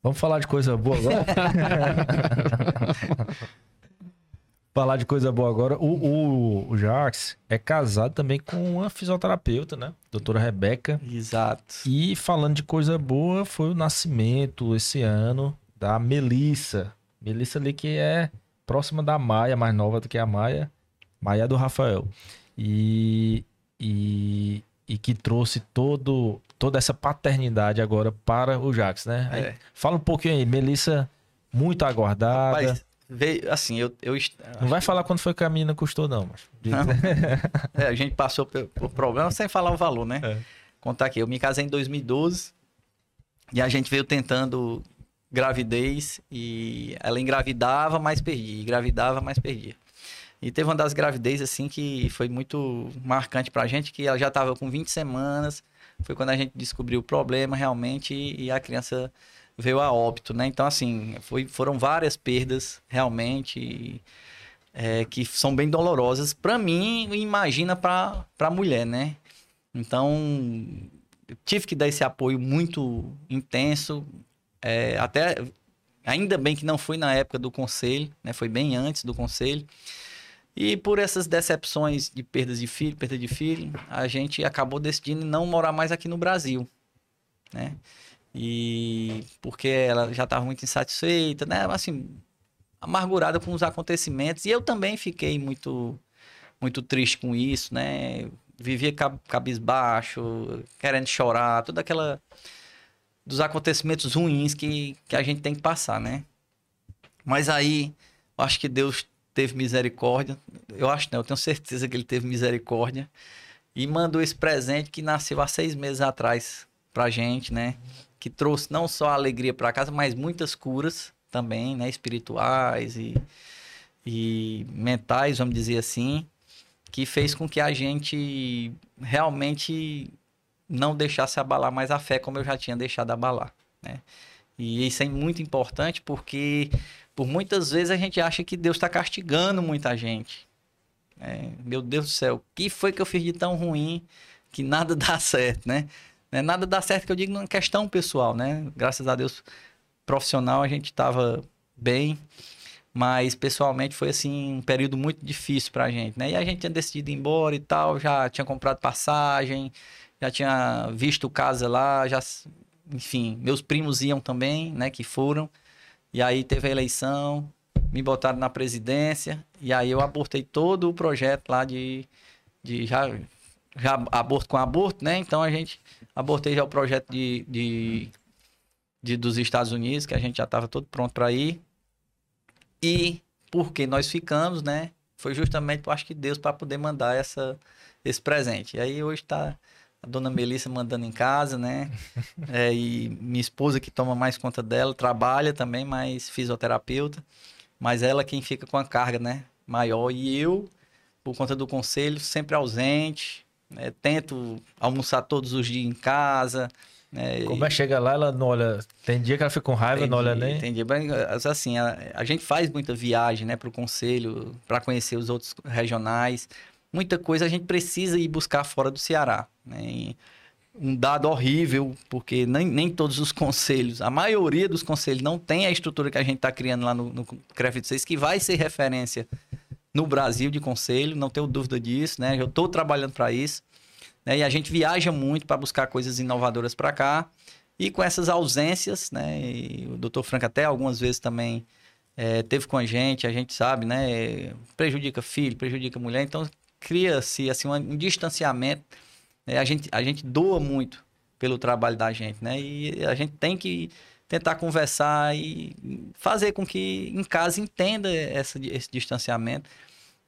[SPEAKER 1] Vamos falar de coisa boa agora? falar de coisa boa agora. O, o, o Jax é casado também com uma fisioterapeuta, né? Doutora Rebeca.
[SPEAKER 3] Exato.
[SPEAKER 1] E falando de coisa boa, foi o nascimento esse ano da Melissa. Melissa ali que é próxima da Maia, mais nova do que a Maia. Maia do Rafael. E, e, e que trouxe todo, toda essa paternidade agora para o Jax, né? Aí,
[SPEAKER 3] É.
[SPEAKER 1] Fala um pouquinho aí, Melissa, muito aguardada.
[SPEAKER 3] Rapaz, veio, assim, eu... eu
[SPEAKER 1] não vai falar quanto foi que a menina custou, não. Mas...
[SPEAKER 3] não. é, a gente passou por, por problema sem falar o valor, né? É. Contar aqui, eu me casei em 2012 e a gente veio tentando gravidez e ela engravidava, mas perdia, engravidava, mas perdia. E teve uma das gravidez, assim, que foi muito marcante pra gente, que ela já tava com 20 semanas, foi quando a gente descobriu o problema realmente e a criança veio a óbito, né? Então, assim, foi, foram várias perdas realmente é, que são bem dolorosas para mim imagina para a mulher, né? Então, tive que dar esse apoio muito intenso, é, até ainda bem que não fui na época do conselho, né? Foi bem antes do conselho. E por essas decepções de perdas de filho, perda de filho, a gente acabou decidindo não morar mais aqui no Brasil, né? E porque ela já estava muito insatisfeita, né? Assim, amargurada com os acontecimentos. E eu também fiquei muito muito triste com isso, né? Vivia cabisbaixo, querendo chorar, toda aquela dos acontecimentos ruins que, que a gente tem que passar, né? Mas aí, eu acho que Deus teve misericórdia. Eu acho não, eu tenho certeza que ele teve misericórdia. E mandou esse presente que nasceu há seis meses atrás pra gente, né? Que trouxe não só alegria para casa, mas muitas curas também, né? Espirituais e, e mentais, vamos dizer assim. Que fez com que a gente realmente não deixasse abalar mais a fé como eu já tinha deixado abalar, né? E isso é muito importante porque por muitas vezes a gente acha que Deus está castigando muita gente. É, meu Deus do céu, o que foi que eu fiz de tão ruim que nada dá certo, né? É nada dá certo que eu digo numa questão pessoal, né? Graças a Deus, profissional a gente estava bem, mas pessoalmente foi assim um período muito difícil para a gente, né? E a gente tinha decidido ir embora e tal, já tinha comprado passagem, já tinha visto casa lá, já, enfim, meus primos iam também, né? Que foram. E aí teve a eleição, me botaram na presidência, e aí eu abortei todo o projeto lá de, de já, já aborto com aborto, né? Então a gente abortei já o projeto de, de, de dos Estados Unidos, que a gente já estava todo pronto para ir. E porque nós ficamos, né? Foi justamente, eu acho que Deus para poder mandar essa, esse presente. E aí hoje está a dona Melissa mandando em casa, né? É, e minha esposa que toma mais conta dela, trabalha também, mas fisioterapeuta. Mas ela é quem fica com a carga, né? Maior. E eu, por conta do conselho, sempre ausente. Né? Tento almoçar todos os dias em casa. Né?
[SPEAKER 1] Como é chega lá, ela não olha. Tem dia que ela fica com raiva, tem não olha nem.
[SPEAKER 3] Dia. Assim, a, a gente faz muita viagem, né, para o conselho, para conhecer os outros regionais muita coisa a gente precisa ir buscar fora do Ceará. Né? um dado horrível, porque nem, nem todos os conselhos, a maioria dos conselhos não tem a estrutura que a gente está criando lá no, no CREFIT 6, que vai ser referência no Brasil de conselho, não tenho dúvida disso, né? Eu estou trabalhando para isso. Né? E a gente viaja muito para buscar coisas inovadoras para cá. E com essas ausências, né? E o doutor Franco até algumas vezes também é, teve com a gente, a gente sabe, né? Prejudica filho, prejudica mulher. Então, cria-se assim, um distanciamento. Né? A, gente, a gente doa muito pelo trabalho da gente, né? E a gente tem que tentar conversar e fazer com que em casa entenda essa, esse distanciamento.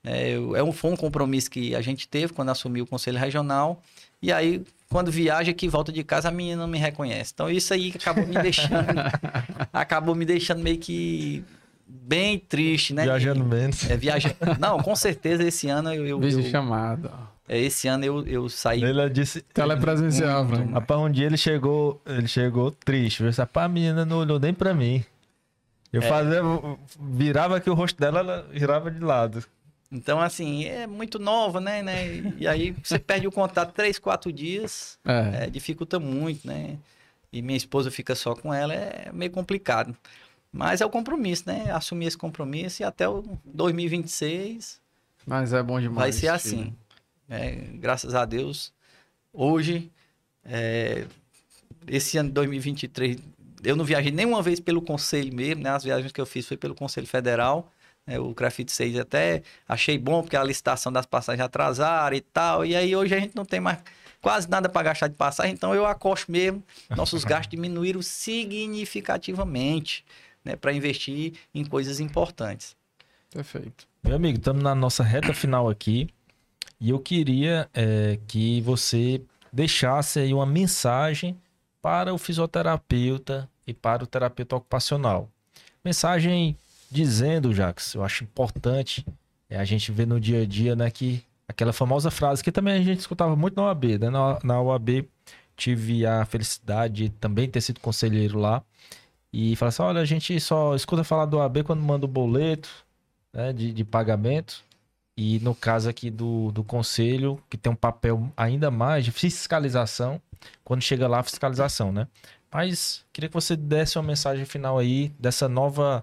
[SPEAKER 3] É, é um, foi um compromisso que a gente teve quando assumiu o Conselho Regional. E aí, quando viaja que volta de casa, a menina não me reconhece. Então, isso aí acabou me deixando... acabou me deixando meio que bem triste, né?
[SPEAKER 1] Viajando menos.
[SPEAKER 3] É, viaja... Não, com certeza esse ano eu. eu,
[SPEAKER 2] Vídeo
[SPEAKER 3] eu...
[SPEAKER 2] chamado.
[SPEAKER 3] É, esse ano eu, eu saí.
[SPEAKER 1] Ele disse.
[SPEAKER 2] Telepresencial,
[SPEAKER 1] Frank. Rapaz, um dia ele chegou, ele chegou triste. Rapaz, a menina não olhou nem pra mim. Eu é... fazia. Virava aqui o rosto dela, ela virava de lado.
[SPEAKER 3] Então, assim, é muito nova, né? né? E aí você perde o contato três, quatro dias. É. É, dificulta muito, né? E minha esposa fica só com ela, é meio complicado. Mas é o compromisso, né? Assumir esse compromisso e até o 2026.
[SPEAKER 2] Mas é bom demais.
[SPEAKER 3] Vai ser assim. É, graças a Deus. Hoje, é, esse ano de 2023, eu não viajei nenhuma vez pelo conselho mesmo, né? As viagens que eu fiz foi pelo Conselho Federal. Né? O Grafite 6 até achei bom, porque a licitação das passagens atrasaram e tal. E aí hoje a gente não tem mais quase nada para gastar de passagem, então eu acosto mesmo. Nossos gastos diminuíram significativamente né, para investir em coisas importantes.
[SPEAKER 2] Perfeito.
[SPEAKER 1] Meu amigo, estamos na nossa reta final aqui e eu queria é, que você deixasse aí uma mensagem para o fisioterapeuta e para o terapeuta ocupacional. Mensagem dizendo, Jax, eu acho importante é, a gente ver no dia a dia, né, que aquela famosa frase que também a gente escutava muito na OAB, né? Na, na OAB tive a felicidade de também ter sido conselheiro lá e falar assim, olha, a gente só escuta falar do OAB quando manda o boleto né, de, de pagamento e no caso aqui do, do conselho, que tem um papel ainda mais de fiscalização, quando chega lá a fiscalização, né? Mas queria que você desse uma mensagem final aí dessa nova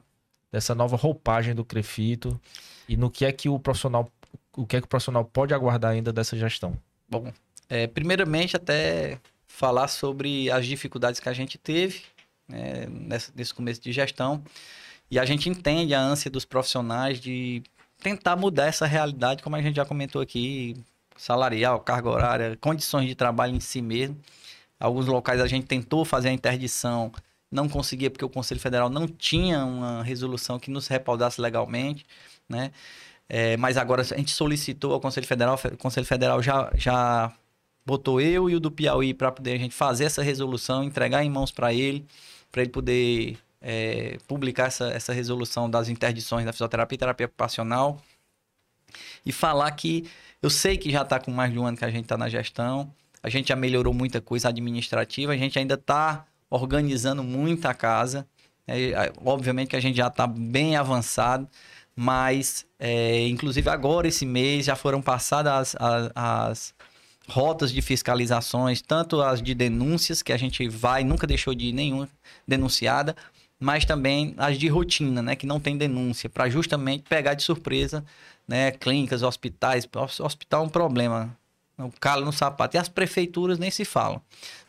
[SPEAKER 1] dessa nova roupagem do Crefito e no que é que o profissional o que é que o profissional pode aguardar ainda dessa gestão.
[SPEAKER 3] Bom, é, primeiramente até falar sobre as dificuldades que a gente teve né, nesse, começo de gestão e a gente entende a ânsia dos profissionais de tentar mudar essa realidade, como a gente já comentou aqui, salarial, carga horária, condições de trabalho em si mesmo. Alguns locais a gente tentou fazer a interdição, não conseguia porque o Conselho Federal não tinha uma resolução que nos respaldasse legalmente, né? É, mas agora a gente solicitou ao Conselho Federal, o Conselho Federal já, já botou eu e o do Piauí para poder a gente fazer essa resolução, entregar em mãos para ele, para ele poder é, publicar essa, essa resolução das interdições da fisioterapia e terapia ocupacional e falar que eu sei que já está com mais de um ano que a gente está na gestão, a gente já melhorou muita coisa administrativa, a gente ainda está organizando muita casa. É, obviamente que a gente já está bem avançado, mas é, inclusive agora esse mês já foram passadas as, as, as, rotas de fiscalizações, tanto as de denúncias, que a gente vai, nunca deixou de ir nenhuma denunciada, mas também as de rotina, né, que não tem denúncia, para justamente pegar de surpresa, né, clínicas, hospitais. Hospital é um problema, o calo no sapato. E as prefeituras nem se falam.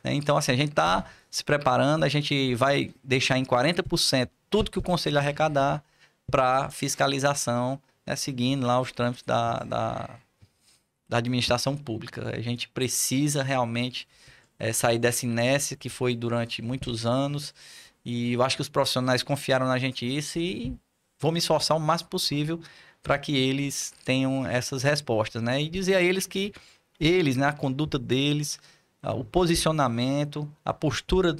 [SPEAKER 3] Né? Então, assim, a gente está se preparando, a gente vai deixar em 40% tudo que o conselho arrecadar para fiscalização, né, seguindo lá os trâmites da, da, da, administração pública. A gente precisa realmente é, sair dessa inércia que foi durante muitos anos e eu acho que os profissionais confiaram na gente isso e vou me esforçar o máximo possível para que eles tenham essas respostas, né? E dizer a eles que eles, né, a conduta deles, o posicionamento, a postura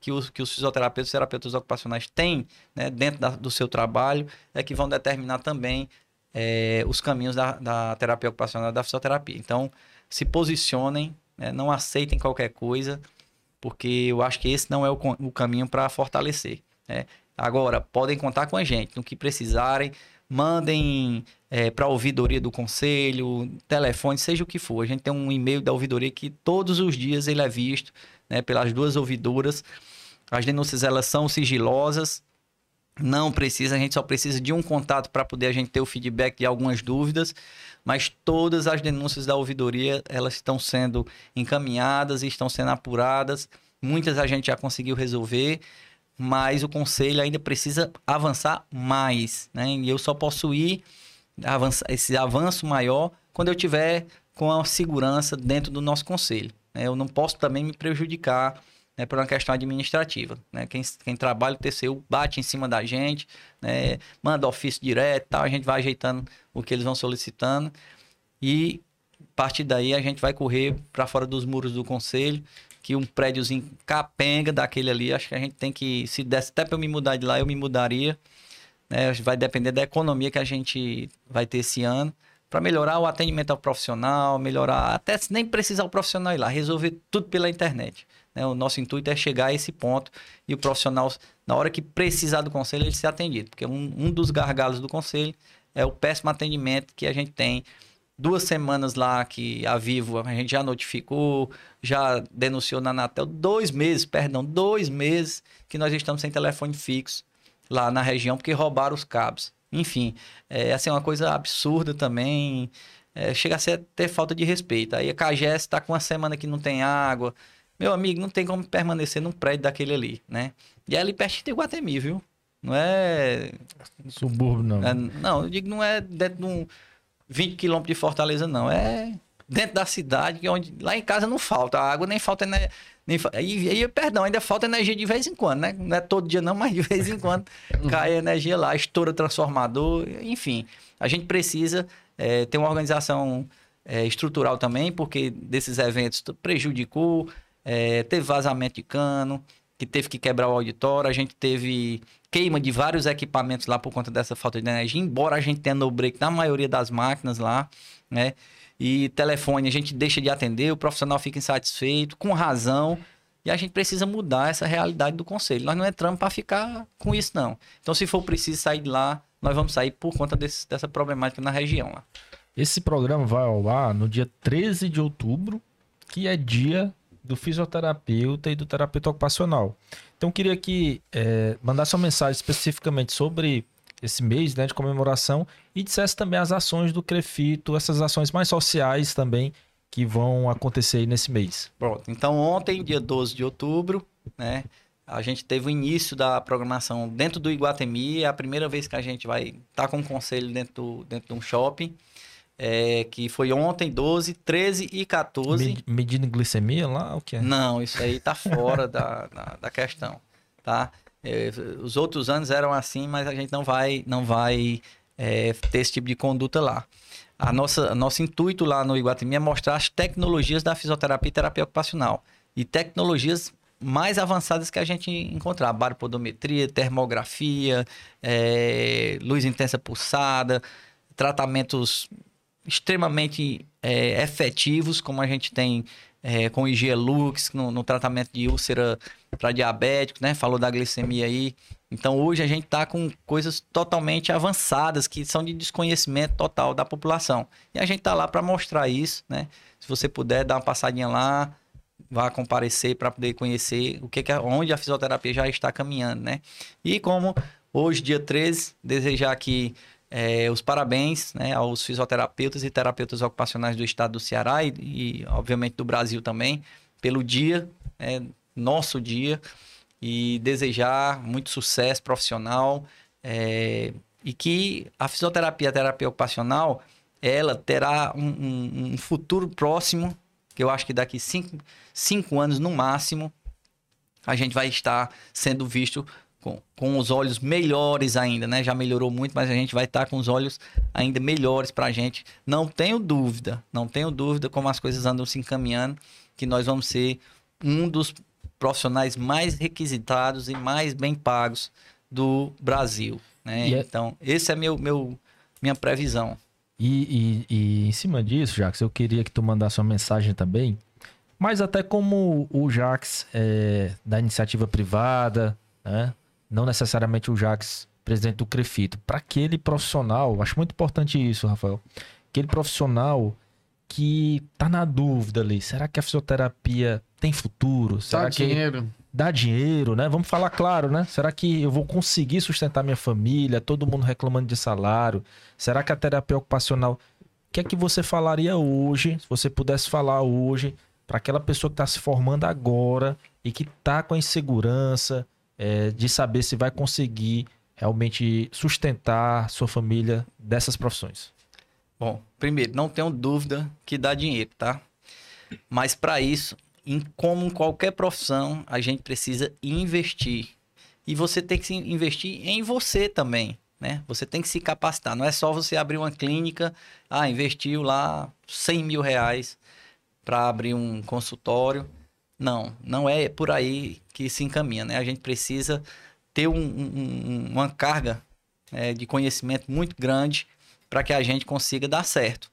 [SPEAKER 3] que os, que os fisioterapeutas e terapeutas ocupacionais têm né, dentro da, do seu trabalho é que vão determinar também é, os caminhos da, da terapia ocupacional da fisioterapia. Então, se posicionem, né, não aceitem qualquer coisa, porque eu acho que esse não é o, o caminho para fortalecer. Né? Agora, podem contar com a gente no que precisarem, mandem é, para a ouvidoria do conselho, telefone, seja o que for. A gente tem um e-mail da ouvidoria que todos os dias ele é visto né, pelas duas ouvidoras. As denúncias elas são sigilosas, não precisa, a gente só precisa de um contato para poder a gente ter o feedback de algumas dúvidas, mas todas as denúncias da ouvidoria, elas estão sendo encaminhadas e estão sendo apuradas. Muitas a gente já conseguiu resolver, mas o conselho ainda precisa avançar mais, né? E eu só posso ir avançar, esse avanço maior quando eu tiver com a segurança dentro do nosso conselho. Né? Eu não posso também me prejudicar né, por uma questão administrativa. Né? Quem, quem trabalha o TCU bate em cima da gente, né, manda ofício direto, tal, a gente vai ajeitando o que eles vão solicitando e a partir daí a gente vai correr para fora dos muros do conselho, que um prédiozinho capenga daquele ali, acho que a gente tem que, se desse até para eu me mudar de lá, eu me mudaria. Né? Vai depender da economia que a gente vai ter esse ano para melhorar o atendimento ao profissional, melhorar, até nem precisar o profissional ir lá, resolver tudo pela internet. Né? O nosso intuito é chegar a esse ponto e o profissional, na hora que precisar do conselho, ele ser atendido. Porque um, um dos gargalos do conselho é o péssimo atendimento que a gente tem. Duas semanas lá que a Vivo a gente já notificou, já denunciou na Anatel, dois meses, perdão, dois meses que nós estamos sem telefone fixo lá na região porque roubaram os cabos. Enfim, é assim, uma coisa absurda também. É, chega a ser até falta de respeito. Aí a CAGES está com uma semana que não tem água, meu amigo, não tem como permanecer num prédio daquele ali, né? E é ali perto de Guatemi, viu? Não é.
[SPEAKER 1] Subúrbio, não.
[SPEAKER 3] É, não, eu digo, não é dentro de um 20 quilômetros de Fortaleza, não. É dentro da cidade, onde lá em casa não falta água, nem falta nem, nem e, e, perdão, ainda falta energia de vez em quando, né? Não é todo dia não, mas de vez em quando cai energia lá, estoura transformador, enfim. A gente precisa é, ter uma organização é, estrutural também, porque desses eventos prejudicou, é, teve vazamento de cano, que teve que quebrar o auditório, a gente teve queima de vários equipamentos lá por conta dessa falta de energia, embora a gente tenha no break na maioria das máquinas lá, né? E telefone a gente deixa de atender, o profissional fica insatisfeito, com razão, e a gente precisa mudar essa realidade do conselho. Nós não entramos para ficar com isso, não. Então, se for preciso sair de lá, nós vamos sair por conta desse, dessa problemática na região lá.
[SPEAKER 1] Esse programa vai ao ar no dia 13 de outubro, que é dia do fisioterapeuta e do terapeuta ocupacional. Então, queria que é, mandasse uma mensagem especificamente sobre esse mês né, de comemoração e dissesse também as ações do Crefito, essas ações mais sociais também que vão acontecer nesse mês.
[SPEAKER 3] Pronto. Então, ontem, dia 12 de outubro, né, a gente teve o início da programação dentro do Iguatemi. É a primeira vez que a gente vai estar tá com um conselho dentro, do, dentro de um shopping é, que foi ontem, 12, 13 e 14.
[SPEAKER 1] medindo glicemia lá, o que é?
[SPEAKER 3] Não, isso aí tá fora da, da, da, questão, tá? É, os outros anos eram assim, mas a gente não vai, não vai é, ter esse tipo de conduta lá. A nossa, nosso intuito lá no Iguatemi é mostrar as tecnologias da fisioterapia e terapia ocupacional. E tecnologias mais avançadas que a gente encontrar. Baropodometria, termografia, é, luz intensa pulsada, tratamentos extremamente é, efetivos, como a gente tem é, com o Igelux no, no tratamento de úlcera para diabéticos, né? Falou da glicemia aí. Então hoje a gente está com coisas totalmente avançadas que são de desconhecimento total da população. E a gente está lá para mostrar isso, né? Se você puder dar uma passadinha lá, vá comparecer para poder conhecer o que, que onde a fisioterapia já está caminhando, né? E como hoje, dia 13, desejar aqui é, os parabéns né, aos fisioterapeutas e terapeutas ocupacionais do estado do Ceará e, e obviamente, do Brasil também, pelo dia, né, nosso dia, e desejar muito sucesso profissional é, e que a fisioterapia, a terapia ocupacional, ela terá um, um, um futuro próximo, que eu acho que daqui cinco, cinco anos no máximo, a gente vai estar sendo visto com, com os olhos melhores ainda, né? Já melhorou muito, mas a gente vai estar tá com os olhos ainda melhores para a gente. Não tenho dúvida, não tenho dúvida como as coisas andam se encaminhando, que nós vamos ser um dos profissionais mais requisitados e mais bem pagos do Brasil. Né? É... Então, esse é meu, meu minha previsão.
[SPEAKER 1] E, e, e em cima disso, Jax, eu queria que tu mandasse uma mensagem também, mas até como o Jax é da iniciativa privada, né? Não necessariamente o Jax, presidente do Crefito, para aquele profissional, acho muito importante isso, Rafael, aquele profissional que tá na dúvida ali, será que a fisioterapia tem futuro? Será
[SPEAKER 2] dá
[SPEAKER 1] que
[SPEAKER 2] dinheiro.
[SPEAKER 1] Dá dinheiro, né? Vamos falar claro, né? Será que eu vou conseguir sustentar minha família? Todo mundo reclamando de salário? Será que a terapia ocupacional... O que é que você falaria hoje, se você pudesse falar hoje, para aquela pessoa que está se formando agora e que está com a insegurança, é, de saber se vai conseguir realmente sustentar sua família dessas profissões?
[SPEAKER 3] Bom, primeiro, não tenho dúvida que dá dinheiro, tá? Mas para isso, em, como em qualquer profissão, a gente precisa investir. E você tem que investir em você também, né? Você tem que se capacitar. Não é só você abrir uma clínica, ah, investiu lá 100 mil reais para abrir um consultório não, não é por aí que se encaminha, né? A gente precisa ter um, um, uma carga é, de conhecimento muito grande para que a gente consiga dar certo,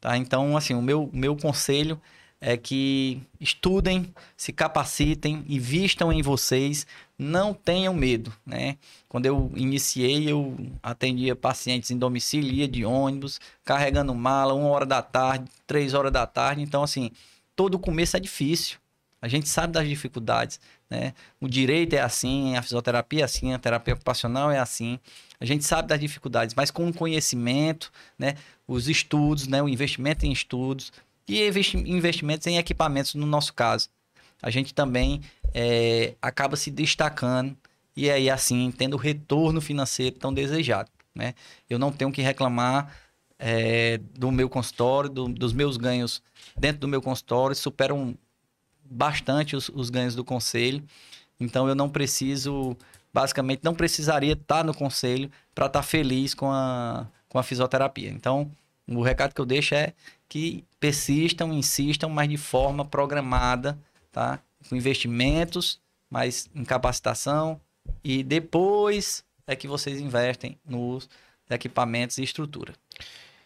[SPEAKER 3] tá? Então, assim, o meu, meu conselho é que estudem, se capacitem, invistam em vocês, não tenham medo, né? Quando eu iniciei, eu atendia pacientes em domicílio, ia de ônibus, carregando mala, uma hora da tarde, três horas da tarde, então, assim, todo começo é difícil, a gente sabe das dificuldades, né? O direito é assim, a fisioterapia é assim, a terapia ocupacional é assim. A gente sabe das dificuldades, mas com o conhecimento, né? Os estudos, né? O investimento em estudos e investimentos em equipamentos, no nosso caso. A gente também é, acaba se destacando e aí, assim, tendo o retorno financeiro tão desejado, né? Eu não tenho que reclamar é, do meu consultório, do- dos meus ganhos dentro do meu consultório, superam bastante os, os ganhos do conselho. Então eu não preciso, basicamente, não precisaria estar no conselho para estar feliz com a, com a fisioterapia. Então, o recado que eu deixo é que persistam, insistam, mas de forma programada, tá? Com investimentos, mas em capacitação e depois é que vocês investem nos equipamentos e estrutura.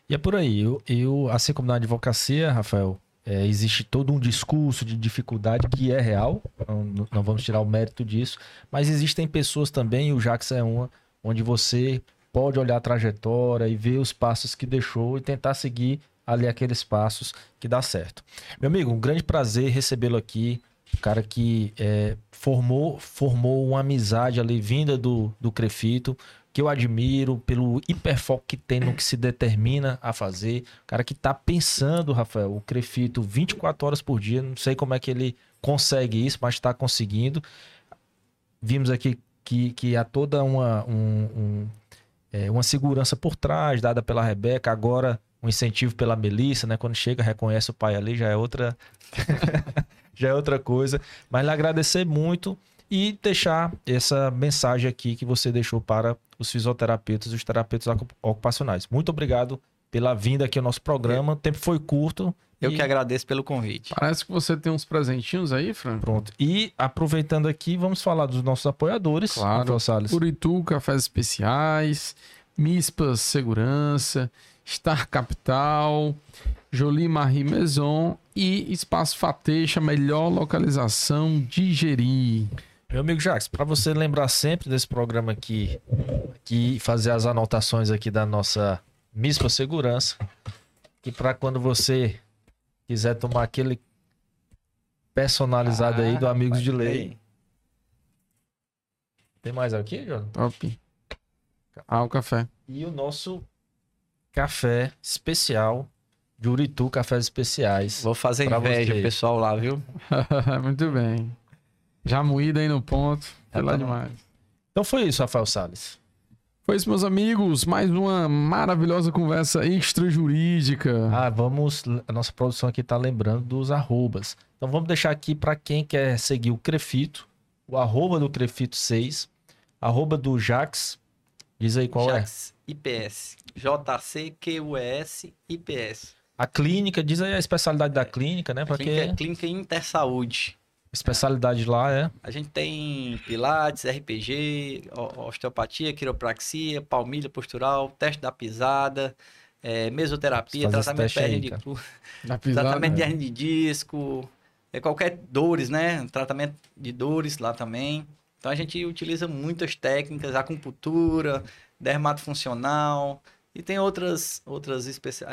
[SPEAKER 1] E é por aí. Eu, eu assim como na advocacia, Rafael, é, existe todo um discurso de dificuldade que é real, não, não vamos tirar o mérito disso, mas existem pessoas também, e o Jax é uma, onde você pode olhar a trajetória e ver os passos que deixou e tentar seguir ali aqueles passos que dá certo. Meu amigo, um grande prazer recebê-lo aqui. Um cara que é, formou, formou uma amizade ali vinda do, do Crefito, que eu admiro pelo hiperfoco que tem no que se determina a fazer. O cara que tá pensando, Rafael, o Crefito 24 horas por dia. Não sei como é que ele consegue isso, mas está conseguindo. Vimos aqui que, que há toda uma, um- um, é, uma segurança por trás, dada pela Rebeca. Agora, um incentivo pela Melissa, né? Quando chega, reconhece o pai ali, já é outra. já é outra coisa. Mas lhe agradecer muito e deixar essa mensagem aqui que você deixou para os fisioterapeutas e os terapeutas ocu- ocupacionais. Muito obrigado pela vinda aqui ao nosso programa. O tempo foi curto.
[SPEAKER 3] Eu
[SPEAKER 1] e-
[SPEAKER 3] que agradeço pelo convite.
[SPEAKER 2] Parece que você tem uns presentinhos aí, Fran.
[SPEAKER 1] Pronto. E aproveitando aqui, vamos falar dos nossos apoiadores.
[SPEAKER 2] Claro.
[SPEAKER 1] Rafael Salles.
[SPEAKER 2] Uritu, Cafés Especiais, Mispas Segurança, Star Capital, Jolie Marie Maison e Espaço Fateixa, melhor localização de Jeri.
[SPEAKER 1] Meu amigo Jacques, para você lembrar sempre desse programa aqui, que fazer as anotações aqui da nossa Mispa Segurança, e para quando você quiser tomar aquele personalizado aí do Amigos de Lei. Tem mais aqui, João?
[SPEAKER 2] Top. Ah, o café.
[SPEAKER 1] E o nosso café especial de Uritu Cafés Especiais.
[SPEAKER 3] Vou fazer inveja
[SPEAKER 1] você.
[SPEAKER 3] o pessoal lá, viu?
[SPEAKER 2] Muito bem. Já moído aí no ponto. Foi lá
[SPEAKER 3] tá
[SPEAKER 2] demais.
[SPEAKER 1] Então foi isso, Rafael Salles.
[SPEAKER 2] Foi isso, meus amigos. Mais uma maravilhosa conversa extrajurídica.
[SPEAKER 1] Ah, vamos. A nossa produção aqui tá lembrando dos arrobas. Então vamos deixar aqui para quem quer seguir o Crefito, o arroba do Crefito 6, arroba do Jax. Diz aí qual é.
[SPEAKER 3] Jax IPS. JCQUS IPS.
[SPEAKER 1] A clínica, diz aí a especialidade da clínica, né? Para
[SPEAKER 3] Clínica,
[SPEAKER 1] quem.
[SPEAKER 3] Clínica Intersaúde.
[SPEAKER 1] Especialidade lá é.
[SPEAKER 3] A gente tem Pilates, RPG, osteopatia, quiropraxia, palmilha postural, teste da pisada, eh, mesoterapia, tratamento de hernia de, cru-
[SPEAKER 2] pisada.
[SPEAKER 3] tratamento de
[SPEAKER 2] né?
[SPEAKER 3] hernia de disco, é qualquer dores, né? Tratamento de dores lá também. Então a gente utiliza muitas técnicas, acupuntura, dermato funcional e tem outras outras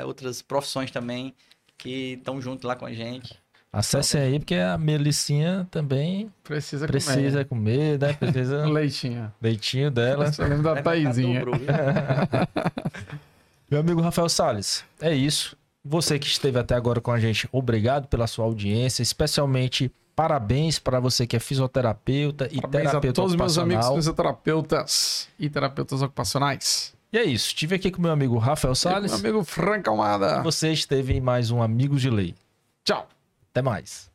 [SPEAKER 3] outras profissões também que estão junto lá com a gente.
[SPEAKER 1] Acessem aí, porque a Melicinha também
[SPEAKER 2] Precisa,
[SPEAKER 1] precisa comer, né? Precisa
[SPEAKER 2] comer. Leitinho.
[SPEAKER 1] leitinho dela.
[SPEAKER 2] Só lembro da Taizinha.
[SPEAKER 3] viu?
[SPEAKER 1] Meu amigo Rafael Salles, é isso. Você que esteve até agora com a gente, obrigado pela sua audiência, especialmente parabéns para você que é fisioterapeuta e
[SPEAKER 2] Parabéns a
[SPEAKER 1] terapeuta
[SPEAKER 2] todos os meus amigos fisioterapeutas e terapeutas ocupacionais.
[SPEAKER 1] E é isso, estive aqui com meu amigo Rafael Salles.
[SPEAKER 2] Meu amigo Franca Almada.
[SPEAKER 1] Você esteve em mais um Amigos de Lei.
[SPEAKER 2] Tchau.
[SPEAKER 1] Até mais.